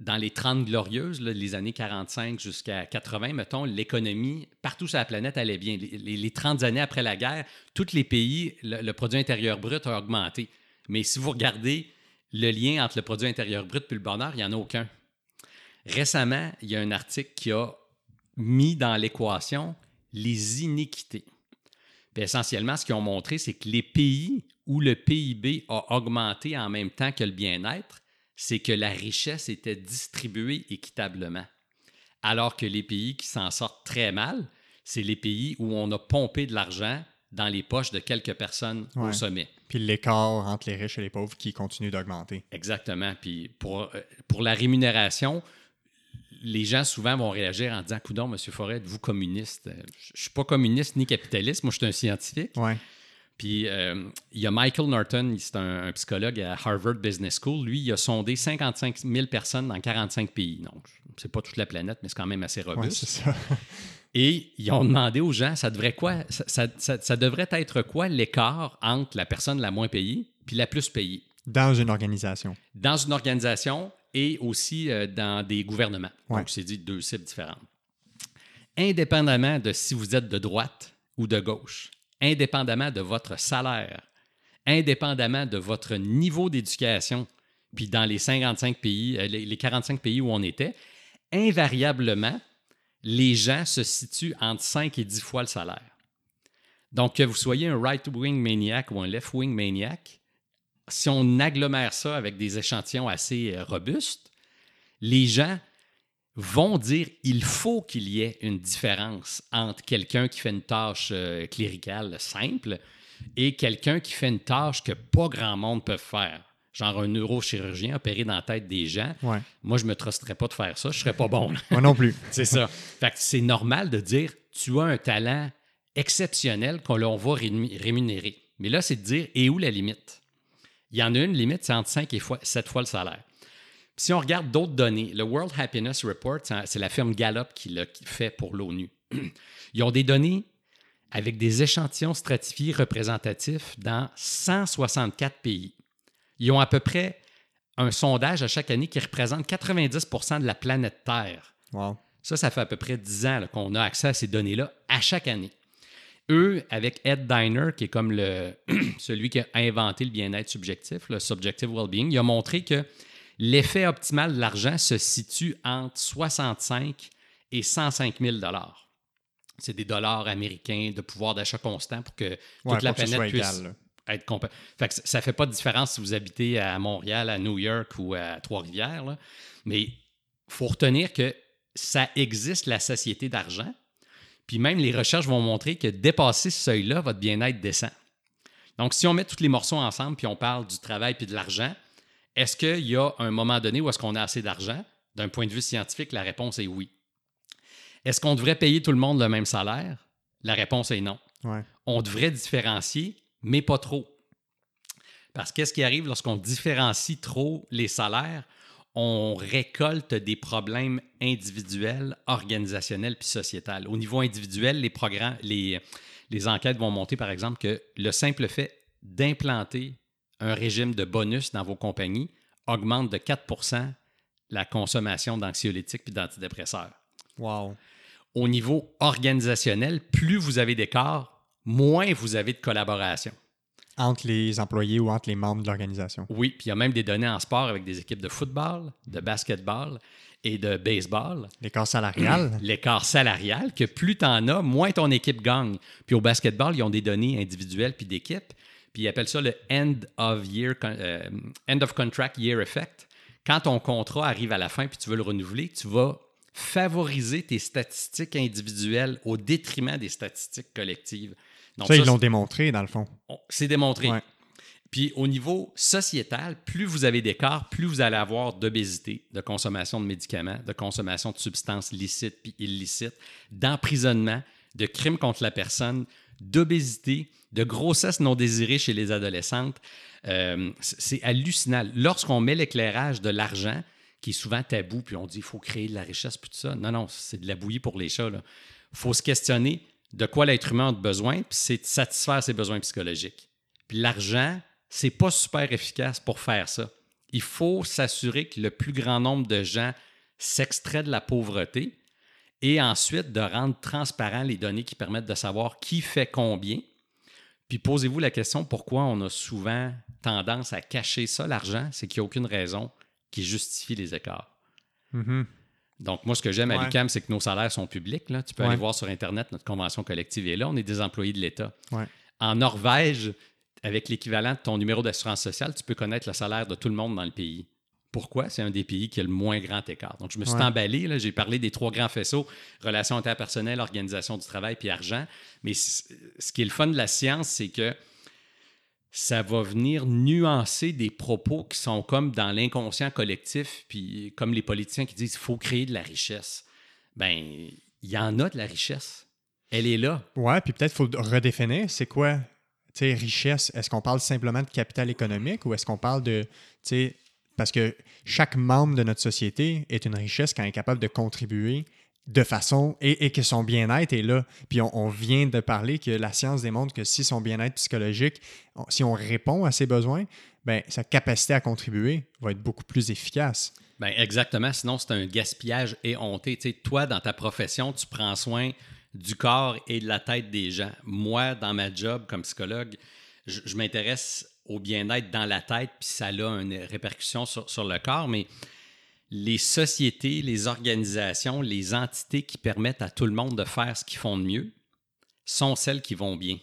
dans les 30 glorieuses, là, les années 45 jusqu'à 80, mettons, l'économie, partout sur la planète allait bien. Les, les- les 30 années après la guerre, tous les pays, le, le produit intérieur brut a augmenté. Mais si vous regardez le lien entre le produit intérieur brut et le bonheur, il n'y en a aucun. Récemment, il y a un article qui a mis dans l'équation les iniquités. Puis essentiellement, ce qu'ils ont montré, c'est que les pays où le PIB a augmenté en même temps que le bien-être, c'est que la richesse était distribuée équitablement. Alors que les pays qui s'en sortent très mal, c'est les pays où on a pompé de l'argent dans les poches de quelques personnes au Ouais. sommet. Puis l'écart entre les riches et les pauvres qui continue d'augmenter. Exactement. Puis pour, euh, pour la rémunération, les gens souvent vont réagir en disant Coudon, M. Forêt, êtes-vous communiste? Je ne suis pas communiste ni capitaliste, moi je suis un scientifique. Ouais. Puis euh, il y a Michael Norton, c'est un, un psychologue à Harvard Business School. Lui, il a sondé 55 000 personnes dans 45 pays. Donc, c'est pas toute la planète, mais c'est quand même assez Ouais, robuste. c'est ça. Et ils ont demandé aux gens, ça devrait quoi, ça, ça- ça- devrait être quoi l'écart entre la personne la moins payée puis la plus payée? Dans une organisation. dans une organisation et aussi euh, dans des gouvernements. Ouais. Donc, c'est dit deux cibles différentes. Indépendamment de si vous êtes de droite ou de gauche, indépendamment de votre salaire, indépendamment de votre niveau d'éducation, puis dans les 55 pays, euh, les 45 pays où on était, invariablement, les gens se situent entre 5 et 10 fois le salaire. Donc, que vous soyez un right-wing maniac ou un left-wing maniac, si on agglomère ça avec des échantillons assez euh, robustes, les gens vont dire il faut qu'il y ait une différence entre quelqu'un qui fait une tâche euh, cléricale simple et quelqu'un qui fait une tâche que pas grand monde peut faire. Genre un neurochirurgien opérer dans la tête des gens. Ouais. Moi, je me trusterais pas de faire ça. Je serais pas bon. là. Moi non plus. C'est ça. Fait que c'est normal de dire tu as un talent exceptionnel qu'on l'on va rému- rémunérer. Mais là, c'est de dire et où la limite? Il y en a une limite, c'est entre 5 et 7 fois le salaire. Puis si on regarde d'autres données, le World Happiness Report, c'est c'est la firme Gallup qui l'a fait pour l'ONU. Ils ont des données avec des échantillons stratifiés représentatifs dans 164 pays. Ils ont à peu près un sondage à chaque année qui représente 90% de la planète Terre. Wow. Ça, ça fait à peu près 10 ans qu'on a accès à ces données-là à chaque année. Eux, avec Ed Diner, qui est comme le, celui qui a inventé le bien-être subjectif, le subjective well-being, il a montré que l'effet optimal de l'argent se situe entre 65 et 105 000 C'est des dollars américains de pouvoir d'achat constant pour que toute Ouais, la planète puisse égal, être compa- Fait que ça ne fait pas de différence si vous habitez à Montréal, à New York ou à Trois-Rivières. Mais il faut retenir que ça existe, la société d'argent. Puis même les recherches vont montrer que dépasser ce seuil-là, votre bien-être descend. Donc, si on met tous les morceaux ensemble puis on parle du travail puis de l'argent, est-ce qu'il y a un moment donné où est-ce qu'on a assez d'argent? D'un point de vue scientifique, la réponse est oui. Est-ce qu'on devrait payer tout le monde le même salaire? La réponse est non Ouais. on devrait différencier, mais pas trop. Parce qu'est-ce qui arrive lorsqu'on différencie trop les salaires? On récolte des problèmes individuels, organisationnels puis sociétals. Au niveau individuel, les, programmes, les, les enquêtes vont montrer, par exemple, que le simple fait d'implanter un régime de bonus dans vos compagnies augmente de 4% la consommation d'anxiolytiques puis d'antidépresseurs Wow. au niveau organisationnel, plus vous avez d'écart, moins vous avez de collaboration. Entre les employés ou entre les membres de l'organisation. Oui, puis il y a même des données en sport avec des équipes de football, de basketball et de baseball. L'écart salarial. L'écart salarial, que plus tu en as, moins ton équipe gagne. Puis au basketball, ils ont des données individuelles puis d'équipe. Puis ils appellent ça le end of year, euh, end of contract year effect. Quand ton contrat arrive à la fin puis tu veux le renouveler, tu vas favoriser tes statistiques individuelles au détriment des statistiques collectives. Donc, ça, ils l'ont démontré, dans le fond. C'est démontré. Puis au niveau sociétal, plus vous avez d'écart, plus vous allez avoir d'obésité, de consommation de médicaments, de consommation de substances licites puis illicites, d'emprisonnement, de crimes contre la personne, d'obésité, de grossesse non désirée chez les adolescentes. Euh, c'est hallucinant. Lorsqu'on met l'éclairage de l'argent, qui est souvent tabou, puis on dit qu'il faut créer de la richesse, puis tout ça. Non, non, c'est de la bouillie pour les chats. Il faut se questionner de quoi l'être humain a besoin, puis c'est de satisfaire ses besoins psychologiques. Puis l'argent, c'est pas super efficace pour faire ça. Il faut s'assurer que le plus grand nombre de gens s'extraient de la pauvreté et ensuite de rendre transparent les données qui permettent de savoir qui fait combien. Puis posez-vous la question pourquoi on a souvent tendance à cacher ça, l'argent, c'est qu'il n'y a aucune raison qui justifie les écarts. Mm-hmm. Donc, moi, ce que j'aime à l'UCAM, c'est que nos salaires sont publics. Là. Tu peux aller voir sur Internet, notre convention collective est là. On est des employés de l'État. En Norvège, avec l'équivalent de ton numéro d'assurance sociale, tu peux connaître le salaire de tout le monde dans le pays. Pourquoi? C'est un des pays qui a le moins grand écart. Donc, je me suis emballé. J'ai parlé des trois grands faisceaux relations interpersonnelles, organisation du travail puis argent. Mais ce qui est le fun de la science, c'est que ça va venir nuancer des propos qui sont comme dans l'inconscient collectif, puis comme les politiciens qui disent qu'il faut créer de la richesse. Ben, il y en a de la richesse. Elle est là. Ouais, puis peut-être faut redéfinir. C'est quoi, tu sais, richesse? Est-ce qu'on parle simplement de capital économique ou est-ce qu'on parle de, tu sais, parce que chaque membre de notre société est une richesse quand il est capable de contribuer de façon et, que son bien-être est là. Puis on, vient de parler que la science démontre que si son bien-être psychologique, si on répond à ses besoins, ben, sa capacité à contribuer va être beaucoup plus efficace. Ben exactement, sinon c'est un gaspillage éhonté. Tu sais, toi, dans ta profession, tu prends soin du corps et de la tête des gens. Moi, dans ma job comme psychologue, je, m'intéresse au bien-être dans la tête, puis ça a une répercussion sur, sur le corps, mais les sociétés, les organisations, les entités qui permettent à tout le monde de faire ce qu'ils font de mieux sont celles qui vont bien.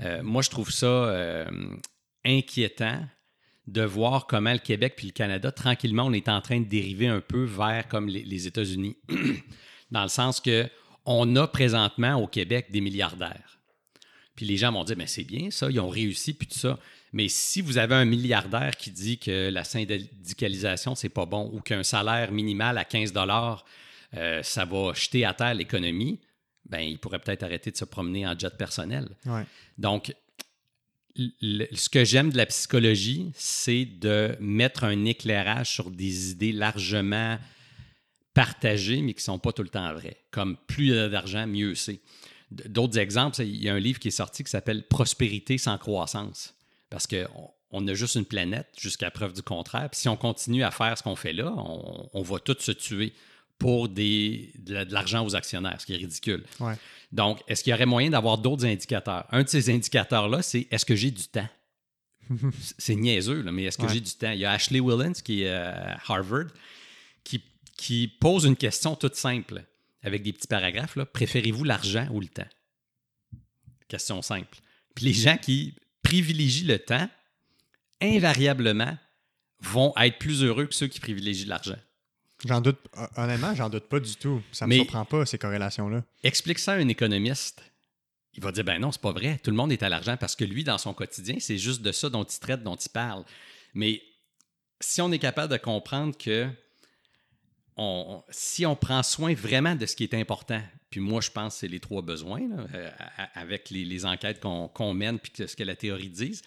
Euh, moi, je trouve ça euh, inquiétant de voir comment le Québec puis le Canada, tranquillement, on est en train de dériver un peu vers comme les, États-Unis, dans le sens que on a présentement au Québec des milliardaires. Puis les gens vont dire, mais c'est bien ça, ils ont réussi, puis tout ça. Mais si vous avez un milliardaire qui dit que la syndicalisation, c'est pas bon ou qu'un salaire minimal à 15 dollars, euh, ça va jeter à terre l'économie, ben, il pourrait peut-être arrêter de se promener en jet personnel. Donc, ce que j'aime de la psychologie, c'est de mettre un éclairage sur des idées largement partagées, mais qui ne sont pas tout le temps vraies. Comme plus il y a d'argent, mieux c'est. D'autres exemples, il y a un livre qui est sorti qui s'appelle Prospérité sans croissance. Parce qu'on on a juste une planète jusqu'à preuve du contraire. Puis si on continue à faire ce qu'on fait là, on, va tous se tuer pour des, de, l'argent aux actionnaires, ce qui est ridicule. Donc, est-ce qu'il y aurait moyen d'avoir d'autres indicateurs? Un de ces indicateurs-là, c'est est-ce que j'ai du temps? c'est niaiseux, mais est-ce que j'ai du temps? Il y a Ashley Willens, qui est à Harvard, qui, qui pose une question toute simple avec des petits paragraphes. Préférez-vous l'argent ou le temps? Question simple. Puis les gens qui privilégient le temps, invariablement, vont être plus heureux que ceux qui privilégient l'argent. J'en doute, honnêtement, j'en doute pas du tout. Ça me surprend pas, ces corrélations-là. Explique ça à un économiste. Il va dire, ben non, c'est pas vrai. Tout le monde est à l'argent parce que lui, dans son quotidien, c'est juste de ça dont il traite, dont il parle. Mais si on est capable de comprendre que si on prend soin vraiment de ce qui est important, puis moi, je pense que c'est les trois besoins, euh, avec les, enquêtes qu'on mène, puis ce que la théorie dit,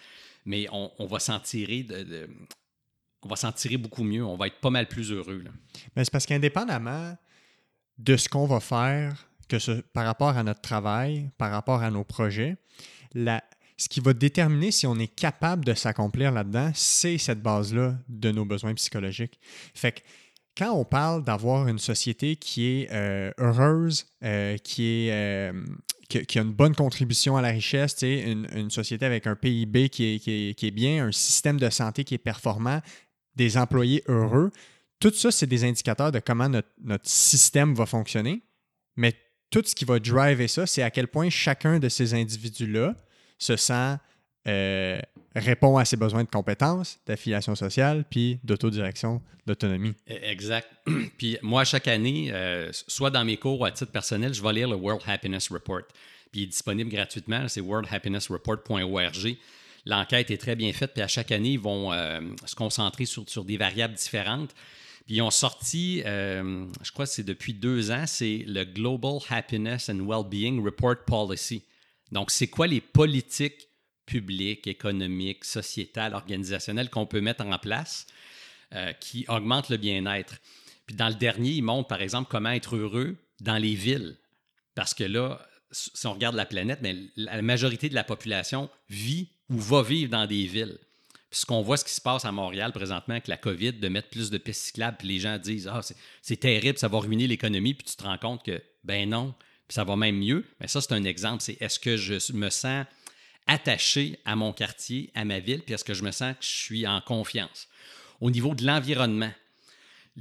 mais on, va s'en tirer on va s'en tirer beaucoup mieux, on va être pas mal plus heureux. Mais c'est parce qu'indépendamment de ce qu'on va faire, que ce, par rapport à notre travail, par rapport à nos projets, ce qui va déterminer si on est capable de s'accomplir là-dedans, c'est cette base-là de nos besoins psychologiques. Fait que quand on parle d'avoir une société qui est euh, heureuse, euh, euh, qui, a une bonne contribution à la richesse, une, une société avec un PIB qui est, bien, un système de santé qui est performant, des employés heureux. Tout ça, c'est des indicateurs de comment notre, notre, système va fonctionner. Mais tout ce qui va driver ça, c'est à quel point chacun de ces individus-là se sent répond à ses besoins de compétences, d'affiliation sociale, puis d'autodirection, d'autonomie. E, exact. puis moi, chaque année, euh, soit dans mes cours ou à titre personnel, je vais lire le World Happiness Report. Puis il est disponible gratuitement, c'est worldhappinessreport.org. L'enquête est très bien faite, puis à chaque année, ils vont euh, se concentrer sur, sur, des variables différentes. Puis ils ont sorti, je crois que c'est depuis deux ans, c'est le Global Happiness and Wellbeing Report Policy. Donc, c'est quoi les politiques public, économique, sociétal, organisationnel qu'on peut mettre en place euh, qui augmente le bien-être. Puis dans le dernier, il montre par exemple comment être heureux dans les villes. Parce que là, si on regarde la planète, la majorité de la population vit ou va vivre dans des villes. Puis ce qu'on voit, ce qui se passe à Montréal présentement avec la COVID, de mettre plus de pistes cyclables, puis les gens disent Ah, c'est terrible, ça va ruiner l'économie, puis tu te rends compte que, ben non, puis ça va même mieux. Mais ça, c'est un exemple. C'est est-ce que je me sens attaché à mon quartier, à ma ville, puis est-ce que je me sens que je suis en confiance. Au niveau de l'environnement,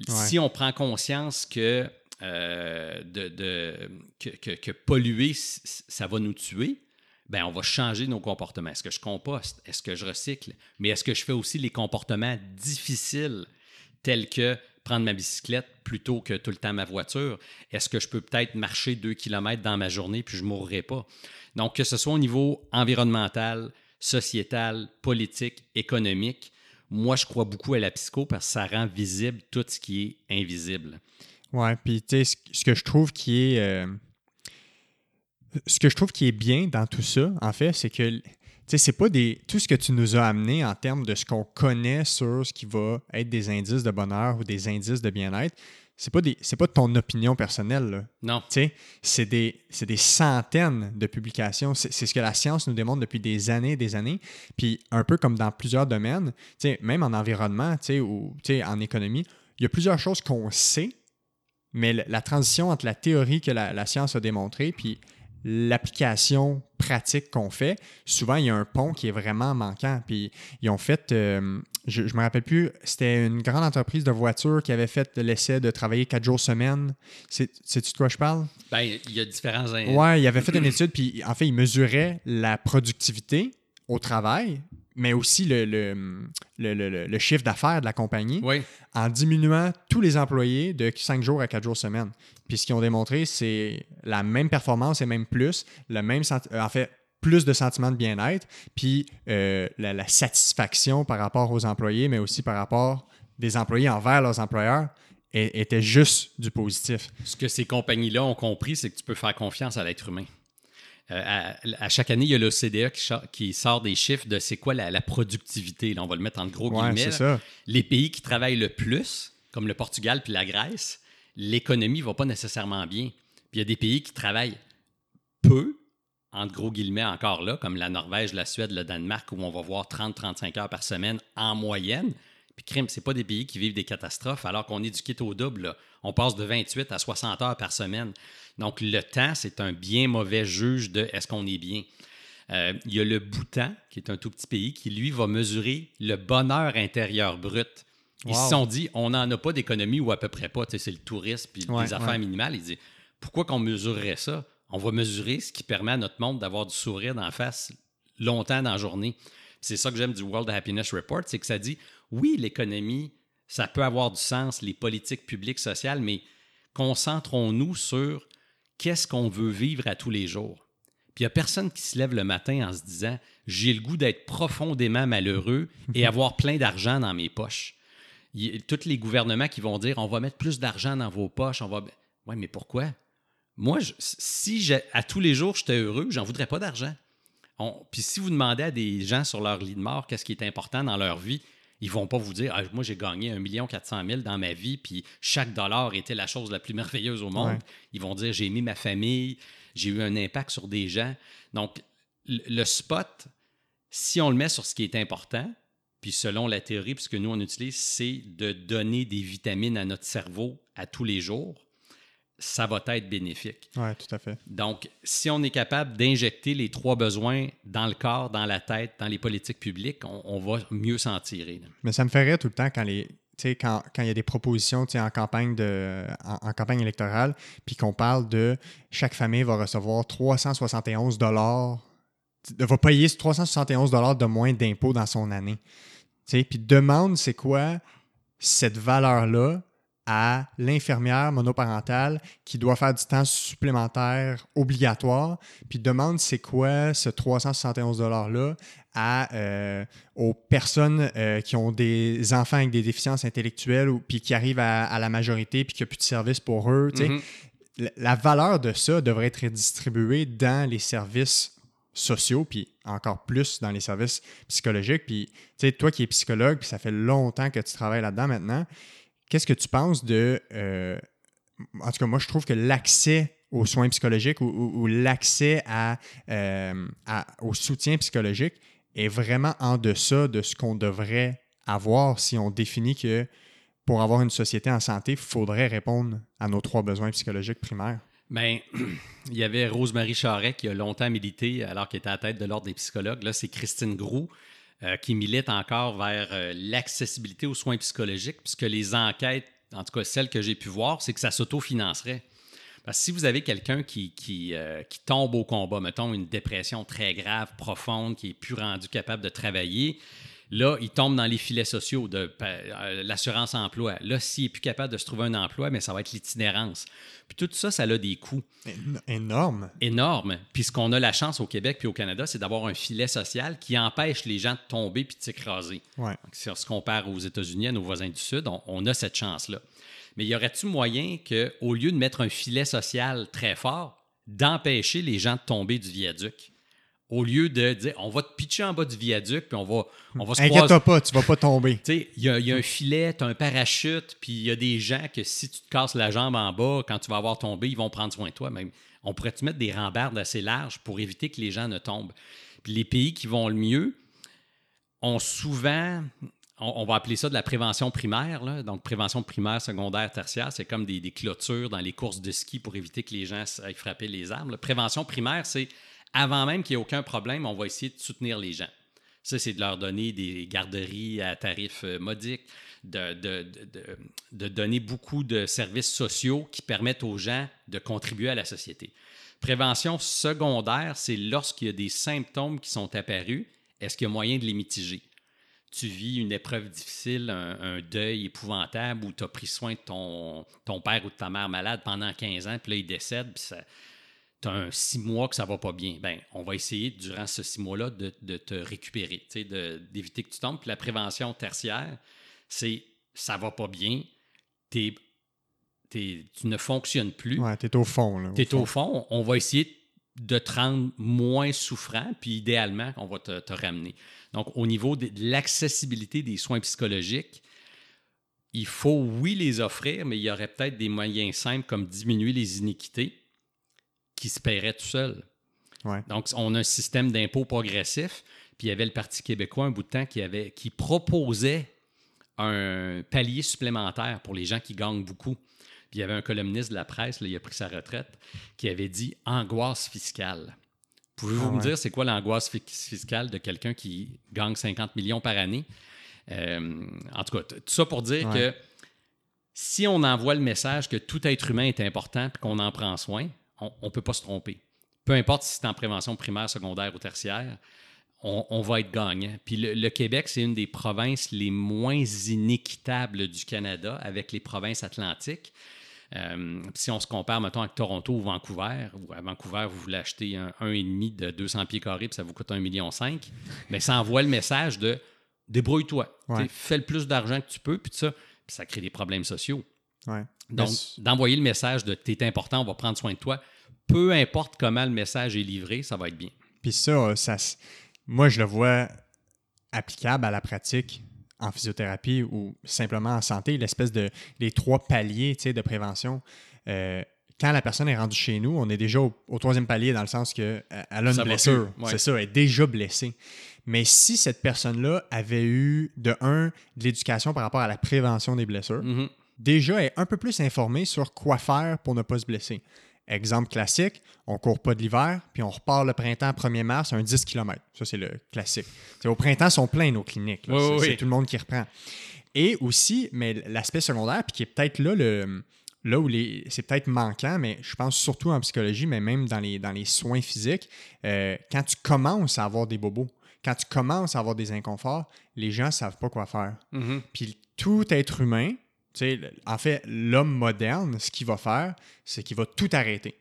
si on prend conscience que, euh, de, que, polluer, ça va nous tuer, ben on va changer nos comportements. Est-ce que je composte? Est-ce que je recycle? Mais est-ce que je fais aussi les comportements difficiles tels que prendre ma bicyclette plutôt que tout le temps ma voiture? Est-ce que je peux peut-être marcher deux kilomètres dans ma journée puis je ne mourrai pas? Donc, que ce soit au niveau environnemental, sociétal, politique, économique, moi, je crois beaucoup à la psycho parce que ça rend visible tout ce qui est invisible. Oui, puis tu sais, ce que je trouve qui est. Euh, ce que je trouve qui est bien dans tout ça, en fait, c'est que sais, c'est pas des. Tout ce que tu nous as amené en termes de ce qu'on connaît sur ce qui va être des indices de bonheur ou des indices de bien-être, c'est pas des c'est pas ton opinion personnelle là. Non. c'est des des centaines de publications, c'est ce que la science nous démontre depuis des années et des années, puis un peu comme dans plusieurs domaines, même en environnement, ou en économie, il y a plusieurs choses qu'on sait, mais la transition entre la théorie que la, la science a démontrée puis l'application pratique qu'on fait, souvent il y a un pont qui est vraiment manquant. Puis ils ont fait, euh, je ne me rappelle plus, c'était une grande entreprise de voitures qui avait fait l'essai de travailler quatre jours semaine. Sais-tu de quoi je parle? Bien, il y a différents. Oui, il avait fait une étude, puis en fait, il mesurait la productivité au travail, mais aussi le, le, chiffre d'affaires de la compagnie en diminuant tous les employés de 5 jours à 4 jours semaine. Puis ce qu'ils ont démontré, c'est la même performance et même plus, le même euh, en fait, plus de sentiments de bien-être, puis euh, la, satisfaction par rapport aux employés, mais aussi par rapport des employés envers leurs employeurs était juste du positif. Ce que ces compagnies-là ont compris, c'est que tu peux faire confiance à l'être humain. Euh, à, chaque année, il y a l'OCDE qui, qui, sort des chiffres de c'est quoi la, productivité. Là, on va le mettre en gros guillemets. Les pays qui travaillent le plus, comme le Portugal puis la Grèce, l'économie ne va pas nécessairement bien. Puis il y a des pays qui travaillent peu, entre gros guillemets encore là, comme la Norvège, la Suède, le Danemark, où on va voir 30-35 heures par semaine en moyenne. Puis crime, c'est pas des pays qui vivent des catastrophes alors qu'on est du kit au double. On passe de 28 à 60 heures par semaine. Donc le temps, c'est un bien mauvais juge de est-ce qu'on est bien. Euh, il y a le Bhoutan, qui est un tout petit pays, qui lui va mesurer le bonheur intérieur brut. Ils se sont dit, on n'en a pas d'économie ou à peu près pas. C'est le tourisme puis les affaires minimales. Ils disent, pourquoi qu'on mesurerait ça? On va mesurer ce qui permet à notre monde d'avoir du sourire d'en face longtemps dans la journée. C'est ça que j'aime du World Happiness Report, c'est que ça dit, oui, l'économie, ça peut avoir du sens, les politiques publiques, sociales, mais concentrons-nous sur qu'est-ce qu'on veut vivre à tous les jours. Puis il n'y a personne qui se lève le matin en se disant j'ai le goût d'être profondément malheureux et avoir plein d'argent dans mes poches. tous les gouvernements qui vont dire on va mettre plus d'argent dans vos poches, on va. Oui, mais pourquoi? Moi, si à tous les jours j'étais heureux, j'en voudrais pas d'argent. Puis si vous demandez à des gens sur leur lit de mort qu'est-ce qui est important dans leur vie, ils vont pas vous dire ah, moi j'ai gagné 1 400 000 dans ma vie puis chaque dollar était la chose la plus merveilleuse au monde. Ils vont dire j'ai aimé ma famille, j'ai eu un impact sur des gens. Donc le spot si on le met sur ce qui est important, puis selon la théorie, puisque nous on utilise, c'est de donner des vitamines à notre cerveau à tous les jours. Ça va être bénéfique. Oui, tout à fait. Donc, si on est capable d'injecter les trois besoins dans le corps, dans la tête, dans les politiques publiques, on, va mieux s'en tirer. Mais ça me ferait tout le temps quand les. Quand, quand il y a des propositions en campagne, de, en, campagne électorale, puis qu'on parle de chaque famille va recevoir 371 dollars, va payer 371 dollars de moins d'impôts dans son année. Puis demande c'est quoi cette valeur-là à l'infirmière monoparentale qui doit faire du temps supplémentaire obligatoire, puis demande c'est quoi ce 371 $-là à, euh, aux personnes euh, qui ont des enfants avec des déficiences intellectuelles ou puis qui arrivent à, la majorité puis qu'il n'y a plus de services pour eux. Mm-hmm. la, valeur de ça devrait être distribuée dans les services sociaux, puis encore plus dans les services psychologiques. Puis, toi qui es psychologue, puis ça fait longtemps que tu travailles là-dedans maintenant, Qu'est-ce que tu penses de. Euh, en tout cas, moi, je trouve que l'accès aux soins psychologiques ou, l'accès euh, au soutien psychologique est vraiment en deçà de ce qu'on devrait avoir si on définit que pour avoir une société en santé, il faudrait répondre à nos trois besoins psychologiques primaires. Bien, il y avait Rosemary Charret qui a longtemps milité alors qu'elle était à la tête de l'Ordre des psychologues. Là, c'est Christine Groux euh, qui milite encore vers euh, l'accessibilité aux soins psychologiques, puisque les enquêtes, en tout cas celles que j'ai pu voir, c'est que ça s'autofinancerait. Parce que si vous avez quelqu'un qui, qui, euh, tombe au combat, mettons une dépression très grave, profonde, qui est plus rendu capable de travailler, Là, il tombe dans les filets sociaux de euh, l'assurance emploi. Là, s'il n'est plus capable de se trouver un emploi, mais ça va être l'itinérance. Puis tout ça, ça a des coûts. Énorme. Énorme. Puis ce qu'on a la chance au Québec puis au Canada, c'est d'avoir un filet social qui empêche les gens de tomber puis de s'écraser. Ouais. Si on se compare aux États-Unis, à nos voisins du Sud, on, a cette chance-là. Mais y aurait-il moyen qu'au lieu de mettre un filet social très fort, d'empêcher les gens de tomber du viaduc? Au lieu de dire on va te pitcher en bas du viaduc, puis on va, on va se Inquiète-toi pas, tu vas pas tomber. il y, a un filet, tu as un parachute, puis il y a des gens que si tu te casses la jambe en bas, quand tu vas avoir tombé, ils vont prendre soin de toi. Même. On pourrait-tu mettre des rambardes assez larges pour éviter que les gens ne tombent? Puis les pays qui vont le mieux ont souvent, on, va appeler ça de la prévention primaire, là. donc prévention primaire, secondaire, tertiaire, c'est comme des, clôtures dans les courses de ski pour éviter que les gens aillent frapper les arbres. Prévention primaire, c'est avant même qu'il n'y ait aucun problème, on va essayer de soutenir les gens. Ça, c'est de leur donner des garderies à tarifs euh, modiques, de, donner beaucoup de services sociaux qui permettent aux gens de contribuer à la société. Prévention secondaire, c'est lorsqu'il y a des symptômes qui sont apparus, est-ce qu'il y a moyen de les mitiger? Tu vis une épreuve difficile, un, deuil épouvantable où tu as pris soin de ton, ton, père ou de ta mère malade pendant 15 ans, puis là, il décède, puis ça, tu as un six mois que ça va pas bien, ben, on va essayer durant ce six mois-là de, te récupérer, d'éviter que tu tombes. Puis la prévention tertiaire, c'est ça va pas bien, tu ne fonctionnes plus. Ouais, tu es au fond. Tu es au fond. On va essayer de te rendre moins souffrant, puis idéalement, on va te, te ramener. Donc, au niveau de l'accessibilité des soins psychologiques, il faut, oui, les offrir, mais il y aurait peut-être des moyens simples comme diminuer les iniquités qui se paierait tout seul. Donc, on a un système d'impôt progressif, puis il y avait le Parti québécois un bout de temps qui, avait, qui proposait un palier supplémentaire pour les gens qui gagnent beaucoup. Puis il y avait un columniste de la presse, là, il a pris sa retraite, qui avait dit angoisse fiscale. Pouvez-vous ah me dire c'est quoi l'angoisse fiscale de quelqu'un qui gagne 50 millions par année? Euh, en tout cas, tout ça pour dire que si on envoie le message que tout être humain est important et qu'on en prend soin, on ne peut pas se tromper. Peu importe si c'est en prévention primaire, secondaire ou tertiaire, on, va être gagnant. Puis le, Québec, c'est une des provinces les moins inéquitables du Canada avec les provinces atlantiques. Euh, si on se compare, mettons, avec Toronto ou Vancouver, ou à Vancouver, vous voulez acheter un 1,5 de 200 pieds carrés, puis ça vous coûte 1,5 million, mais ça envoie le message de débrouille-toi. Fais le plus d'argent que tu peux, puis ça, puis ça crée des problèmes sociaux. Donc, d'envoyer le message de t'es important, on va prendre soin de toi, peu importe comment le message est livré, ça va être bien. Puis ça, ça moi, je le vois applicable à la pratique en physiothérapie ou simplement en santé, l'espèce de les trois paliers de prévention. Euh, quand la personne est rendue chez nous, on est déjà au, troisième palier dans le sens qu'elle euh, a une blessure. C'est ça, elle est déjà blessée. Mais si cette personne-là avait eu, de un, de l'éducation par rapport à la prévention des blessures, mm-hmm déjà est un peu plus informé sur quoi faire pour ne pas se blesser. Exemple classique, on court pas de l'hiver, puis on repart le printemps 1er mars, un 10 km. Ça, c'est le classique. T'sais, au printemps, sont pleins nos cliniques. Oui, c'est oui, tout le monde qui reprend. Et aussi, mais l'aspect secondaire, puis qui est peut-être là, le, là où les, c'est peut-être manquant, mais je pense surtout en psychologie, mais même dans les, dans les soins physiques, euh, quand tu commences à avoir des bobos, quand tu commences à avoir des inconforts, les gens ne savent pas quoi faire. Mhm. Puis tout être humain, en fait, l'homme moderne, ce qu'il va faire, c'est qu'il va tout arrêter.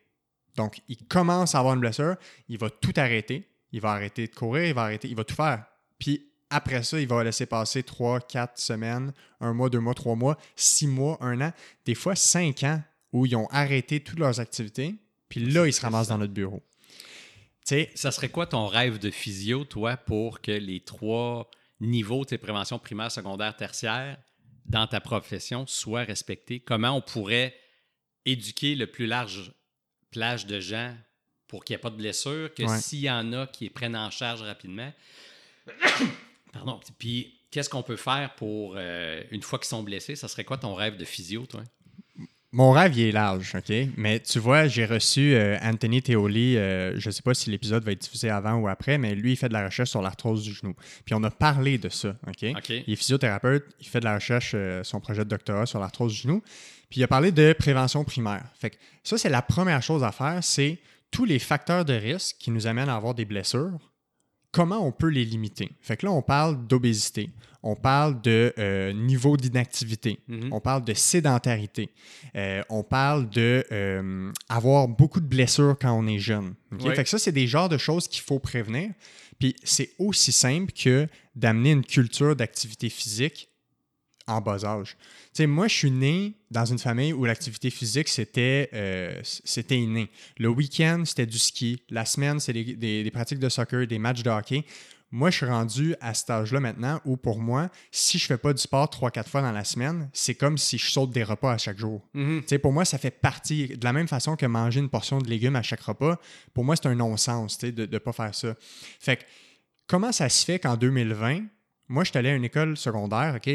Donc, il commence à avoir une blessure, il va tout arrêter. Il va arrêter de courir, il va arrêter, il va tout faire. Puis après ça, il va laisser passer trois, quatre semaines, un mois, deux mois, trois mois, six mois, un an, des fois cinq ans où ils ont arrêté toutes leurs activités. Puis là, ils se ramassent dans notre bureau. Tu sais, Ça serait quoi ton rêve de physio, toi, pour que les trois niveaux de tes préventions primaires, secondaires, tertiaires dans ta profession soient respectés? Comment on pourrait éduquer le plus large plage de gens pour qu'il n'y ait pas de blessures, que Ouais. s'il y en a qui les prennent en charge rapidement? Pardon. Puis, qu'est-ce qu'on peut faire pour, euh, une fois qu'ils sont blessés, ça serait quoi ton rêve de physio, toi? Mon rêve, il est large, OK? Mais tu vois, j'ai reçu euh, Anthony Theoli, euh, je ne sais pas si l'épisode va être diffusé avant ou après, mais lui, il fait de la recherche sur l'arthrose du genou. Puis on a parlé de ça, OK? OK. Il est physiothérapeute, il fait de la recherche, euh, son projet de doctorat sur l'arthrose du genou. Puis il a parlé de prévention primaire. Fait que ça, c'est la première chose à faire, c'est tous les facteurs de risque qui nous amènent à avoir des blessures, comment on peut les limiter? Fait que là, on parle d'obésité, on parle de euh, niveau d'inactivité, Mhm. on parle de sédentarité, euh, on parle de euh, avoir beaucoup de blessures quand on est jeune. Fait que ça, c'est des genres de choses qu'il faut prévenir. Puis c'est aussi simple que d'amener une culture d'activité physique en bas âge. Tu sais, moi, je suis né dans une famille où l'activité physique, c'était euh, c'était inné. Le week-end, c'était du ski. La semaine, c'est des, des- des pratiques de soccer, des matchs de hockey. Moi, je suis rendu à cet âge-là maintenant où, pour moi, si je fais pas du sport trois, quatre fois dans la semaine, c'est comme si je saute des repas à chaque jour. Tu sais, pour moi, ça fait partie, de la même façon que manger une portion de légumes à chaque repas, pour moi, c'est un non-sens tu sais, de ne pas faire ça. Fait que, comment ça se fait qu'en 2020, moi, je suis allé à une école secondaire, OK,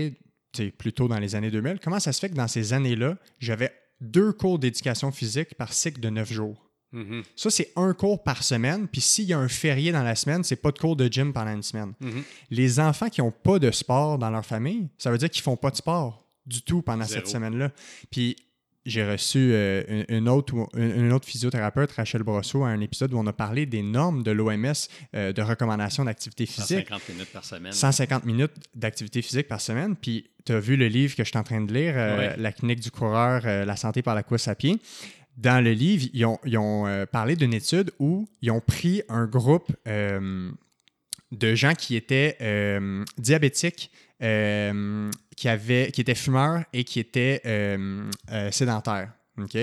plutôt dans les années 2000, comment ça se fait que dans ces années-là, j'avais deux cours d'éducation physique par cycle de neuf jours? Mhm. Ça, c'est un cours par semaine, puis s'il y a un férié dans la semaine, c'est pas de cours de gym pendant une semaine. Mhm. Les enfants qui n'ont pas de sport dans leur famille, ça veut dire qu'ils font pas de sport du tout pendant Zéro. cette semaine-là. Puis j'ai reçu euh, une, une autre, une, autre physiothérapeute, Rachel Brosseau, à un épisode où on a parlé des normes de l'OMS euh, de recommandation d'activité physique. 150 minutes par semaine. 150 minutes d'activité physique par semaine. Puis tu as vu le livre que je suis en train de lire, euh, Ouais. La clinique du coureur, la santé par la course à pied. Dans le livre, ils ont, ils ont, parlé d'une étude où ils ont pris un groupe de gens qui étaient diabétiques, euh, qui, avaient, qui étaient fumeurs et qui étaient euh, euh, sédentaires. OK?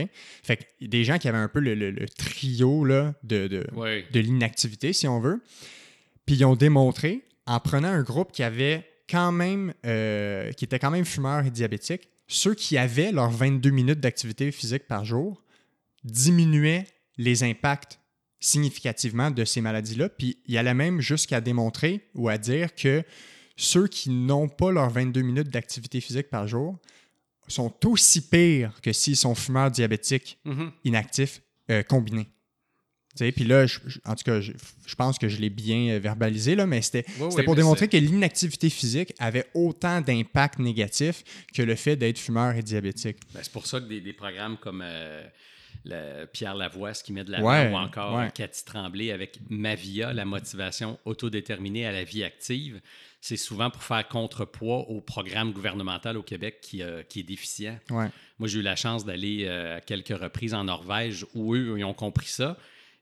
Fait que des gens qui avaient un peu le, le- le trio là, de, de, de l'inactivité, si on veut. Puis ils ont démontré, en prenant un groupe qui avait quand même, euh, qui était quand même fumeur et diabétique, ceux qui avaient leurs 22 minutes d'activité physique par jour diminuaient les impacts significativement de ces maladies-là. Puis il allait même jusqu'à démontrer ou à dire que ceux qui n'ont pas leurs 22 minutes d'activité physique par jour sont aussi pires que s'ils sont fumeurs diabétiques Mhm. inactifs euh, combinés. Tu sais, Puis là, je- je- en tout cas, je, je pense que je l'ai bien euh, verbalisé, là, mais c'était Oui, c'était oui, pour mais démontrer que l'inactivité physique avait autant d'impact négatif que le fait d'être fumeur et diabétique. Ben, c'est pour ça que des, des programmes comme euh, le Pierre Lavoie, ce qui met de la Ouais, ou encore ouais. Cathy Tremblay avec Mavia, la motivation autodéterminée à la vie active, c'est souvent pour faire contrepoids au programme gouvernemental au Québec qui, euh, qui est déficient. Ouais. Moi, j'ai eu la chance d'aller euh, à quelques reprises en Norvège où eux, ils ont compris ça.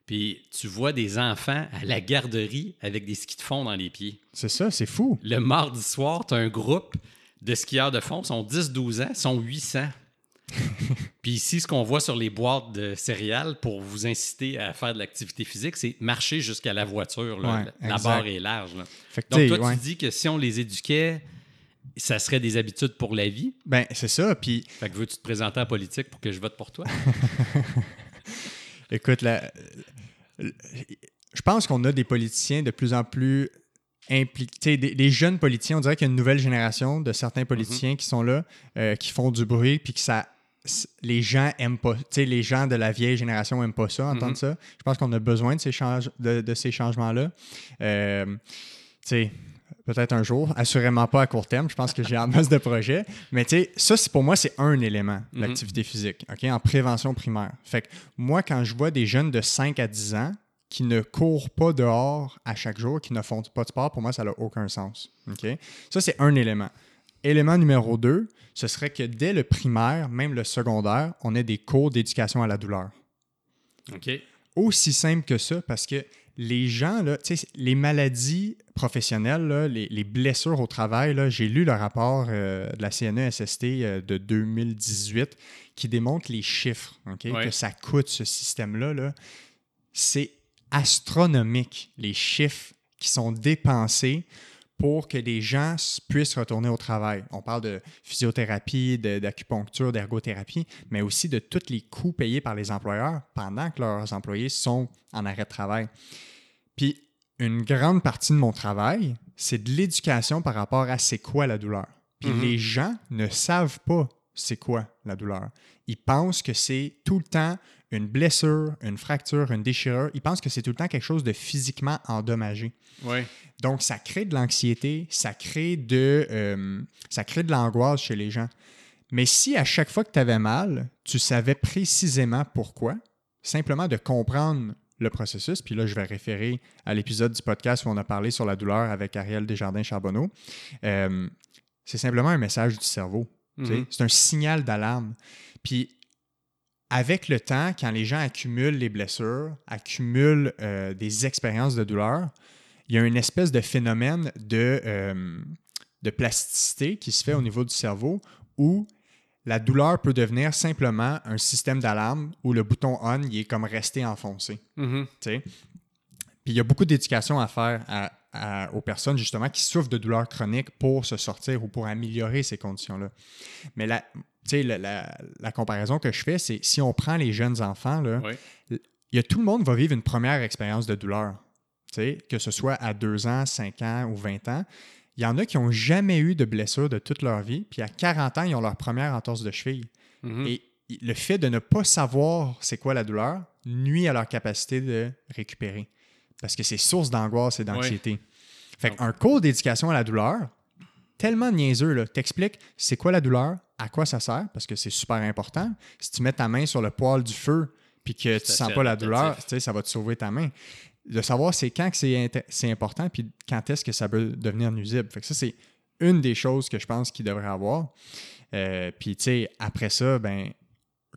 Puis tu vois des enfants à la garderie avec des skis de fond dans les pieds. C'est ça, c'est fou. Le mardi soir, tu as un groupe de skieurs de fond, ils sont 10-12 ans, ils sont 800. Puis ici, ce qu'on voit sur les boîtes de céréales pour vous inciter à faire de l'activité physique, c'est marcher jusqu'à la voiture. là. Ouais, la barre est large. là. Donc, toi, ouais. tu dis que si on les éduquait, ça serait des habitudes pour la vie? Ben, c'est ça. Puis, Fait que veux-tu te présenter en politique pour que je vote pour toi? écoute, la- je pense qu'on a des politiciens de plus en plus impliquer les jeunes politiciens. On dirait qu'il y a une nouvelle génération de certains Mhm. politiciens qui sont là, euh, qui font du bruit, puis que ça. Les gens aiment pas, tu sais, les gens de la vieille génération aiment pas ça, entendre Mhm. ça. Je pense qu'on a besoin de ces, change- de, de ces changements-là. Euh, tu sais, peut-être un jour, assurément pas à court terme. Je pense que j'ai en masse de projets. Mais tu sais, ça, pour moi, c'est un élément, Mhm. l'activité physique, OK, en prévention primaire. Fait que moi, quand je vois des jeunes de 5 à 10 ans qui ne courent pas dehors à chaque jour, qui ne font pas de sport, pour moi, ça n'a aucun sens. OK? Ça, c'est un élément. Élément numéro 2, ce serait que dès le primaire, même le secondaire, on ait des cours d'éducation à la douleur OK. aussi simple que ça parce que les gens, là, les maladies professionnelles, là, les, les blessures au travail, là, j'ai lu le rapport euh, de la CNESST euh, de 2018 qui démontre les chiffres Ouais. que ça coûte, ce système-là. Là. C'est astronomique, les chiffres qui sont dépensés pour que les gens puissent retourner au travail. On parle de physiothérapie, de- d'acupuncture, d'ergothérapie, mais aussi de tous les coûts payés par les employeurs pendant que leurs employés sont en arrêt de travail. Puis, une grande partie de mon travail, c'est de l'éducation par rapport à c'est quoi la douleur. Puis, Mhm. les gens ne savent pas c'est quoi la douleur. Ils pensent que c'est tout le temps une blessure, une fracture, une déchirure. Ils pensent que c'est tout le temps quelque chose de physiquement endommagé. Oui. Donc, ça crée de l'anxiété, ça crée de, euh, ça crée de l'angoisse chez les gens. Mais si à chaque fois que tu avais mal, tu savais précisément pourquoi, simplement de comprendre le processus, puis là, je vais référer à l'épisode du podcast où on a parlé sur la douleur avec Ariel Desjardins-Charbonneau, euh, c'est simplement un message du cerveau. Mhm. C'est un signal d'alarme. Puis, avec le temps, quand les gens accumulent les blessures, accumulent euh, des expériences de douleur, il y a une espèce de phénomène de, euh, de plasticité qui se fait au niveau du cerveau où la douleur peut devenir simplement un système d'alarme où le bouton on il est comme resté enfoncé. Mhm. sais. Puis il y a beaucoup d'éducation à faire à- à- aux personnes justement qui souffrent de douleurs chroniques pour se sortir ou pour améliorer ces conditions-là. Mais la, sais, la, la- la comparaison que je fais, c'est si on prend les jeunes enfants, là, Oui. il y a tout le monde va vivre une première expérience de douleur. Que ce soit à 2 ans, 5 ans ou 20 ans. Il y en a qui n'ont jamais eu de blessure de toute leur vie, puis à 40 ans, ils ont leur première entorse de cheville. Mhm. Et le fait de ne pas savoir c'est quoi la douleur nuit à leur capacité de récupérer. Parce que c'est source d'angoisse et d'anxiété. Fait qu'un cours d'éducation à la douleur, tellement niaiseux, là, t'expliques c'est quoi la douleur, à quoi ça sert, parce que c'est super important. Si tu mets ta main sur le poil du feu puis que tu sens pas la douleur, ça va te sauver ta main. De savoir c'est quand que c'est important puis quand est-ce que ça peut devenir nuisible. Fait que ça, c'est une des choses que je pense qu'il devrait avoir. Euh, puis, tu sais, après ça, ben,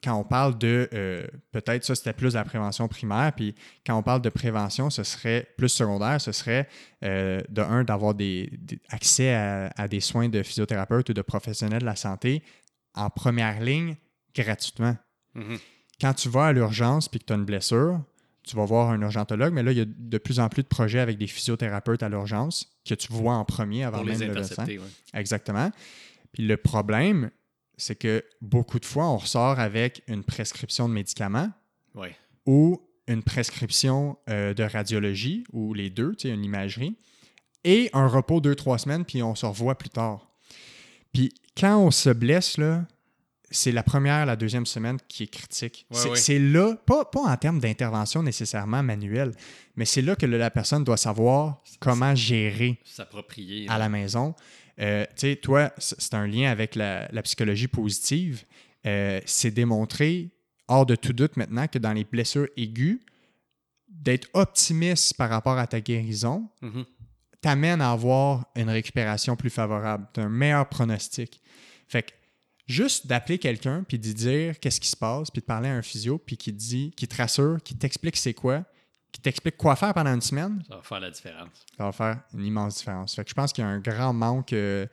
quand on parle de, euh, peut-être ça c'était plus la prévention primaire, puis quand on parle de prévention, ce serait plus secondaire, ce serait euh, de un, d'avoir des, des- accès à, à des soins de physiothérapeute ou de professionnels de la santé en première ligne gratuitement. Mhm. Quand tu vas à l'urgence puis que tu as une blessure, tu vas voir un urgentologue, mais là, il y a de plus en plus de projets avec des physiothérapeutes à l'urgence que tu vois en premier avant Pour même les le médecin. oui. Exactement. Puis le problème, c'est que beaucoup de fois, on ressort avec une prescription de médicaments ou une prescription euh, de radiologie, ou les deux, tu sais, une imagerie, et un repos deux, trois semaines, puis on se revoit plus tard. Puis quand on se blesse, là, c'est la première, la deuxième semaine qui est critique. Ouais, c'est ouais. là, pas, pas en termes d'intervention nécessairement manuelle, mais c'est là que la personne doit savoir comment gérer S'approprier. à la maison. Euh, tu sais, toi, c'est un lien avec la, la psychologie positive. Euh, c'est démontré, hors de tout doute maintenant, que dans les blessures aiguës, d'être optimiste par rapport à ta guérison Mhm. t'amène à avoir une récupération plus favorable, t'as un meilleur pronostic. Fait que juste d'appeler quelqu'un puis d'y dire qu'est-ce qui se passe, puis de parler à un physio, puis qui te dit, qui te rassure, qui t'explique c'est quoi, qui t'explique quoi faire pendant une semaine, Ça va faire la différence. ça va faire une immense différence. Fait que je pense qu'il y a un grand manque euh,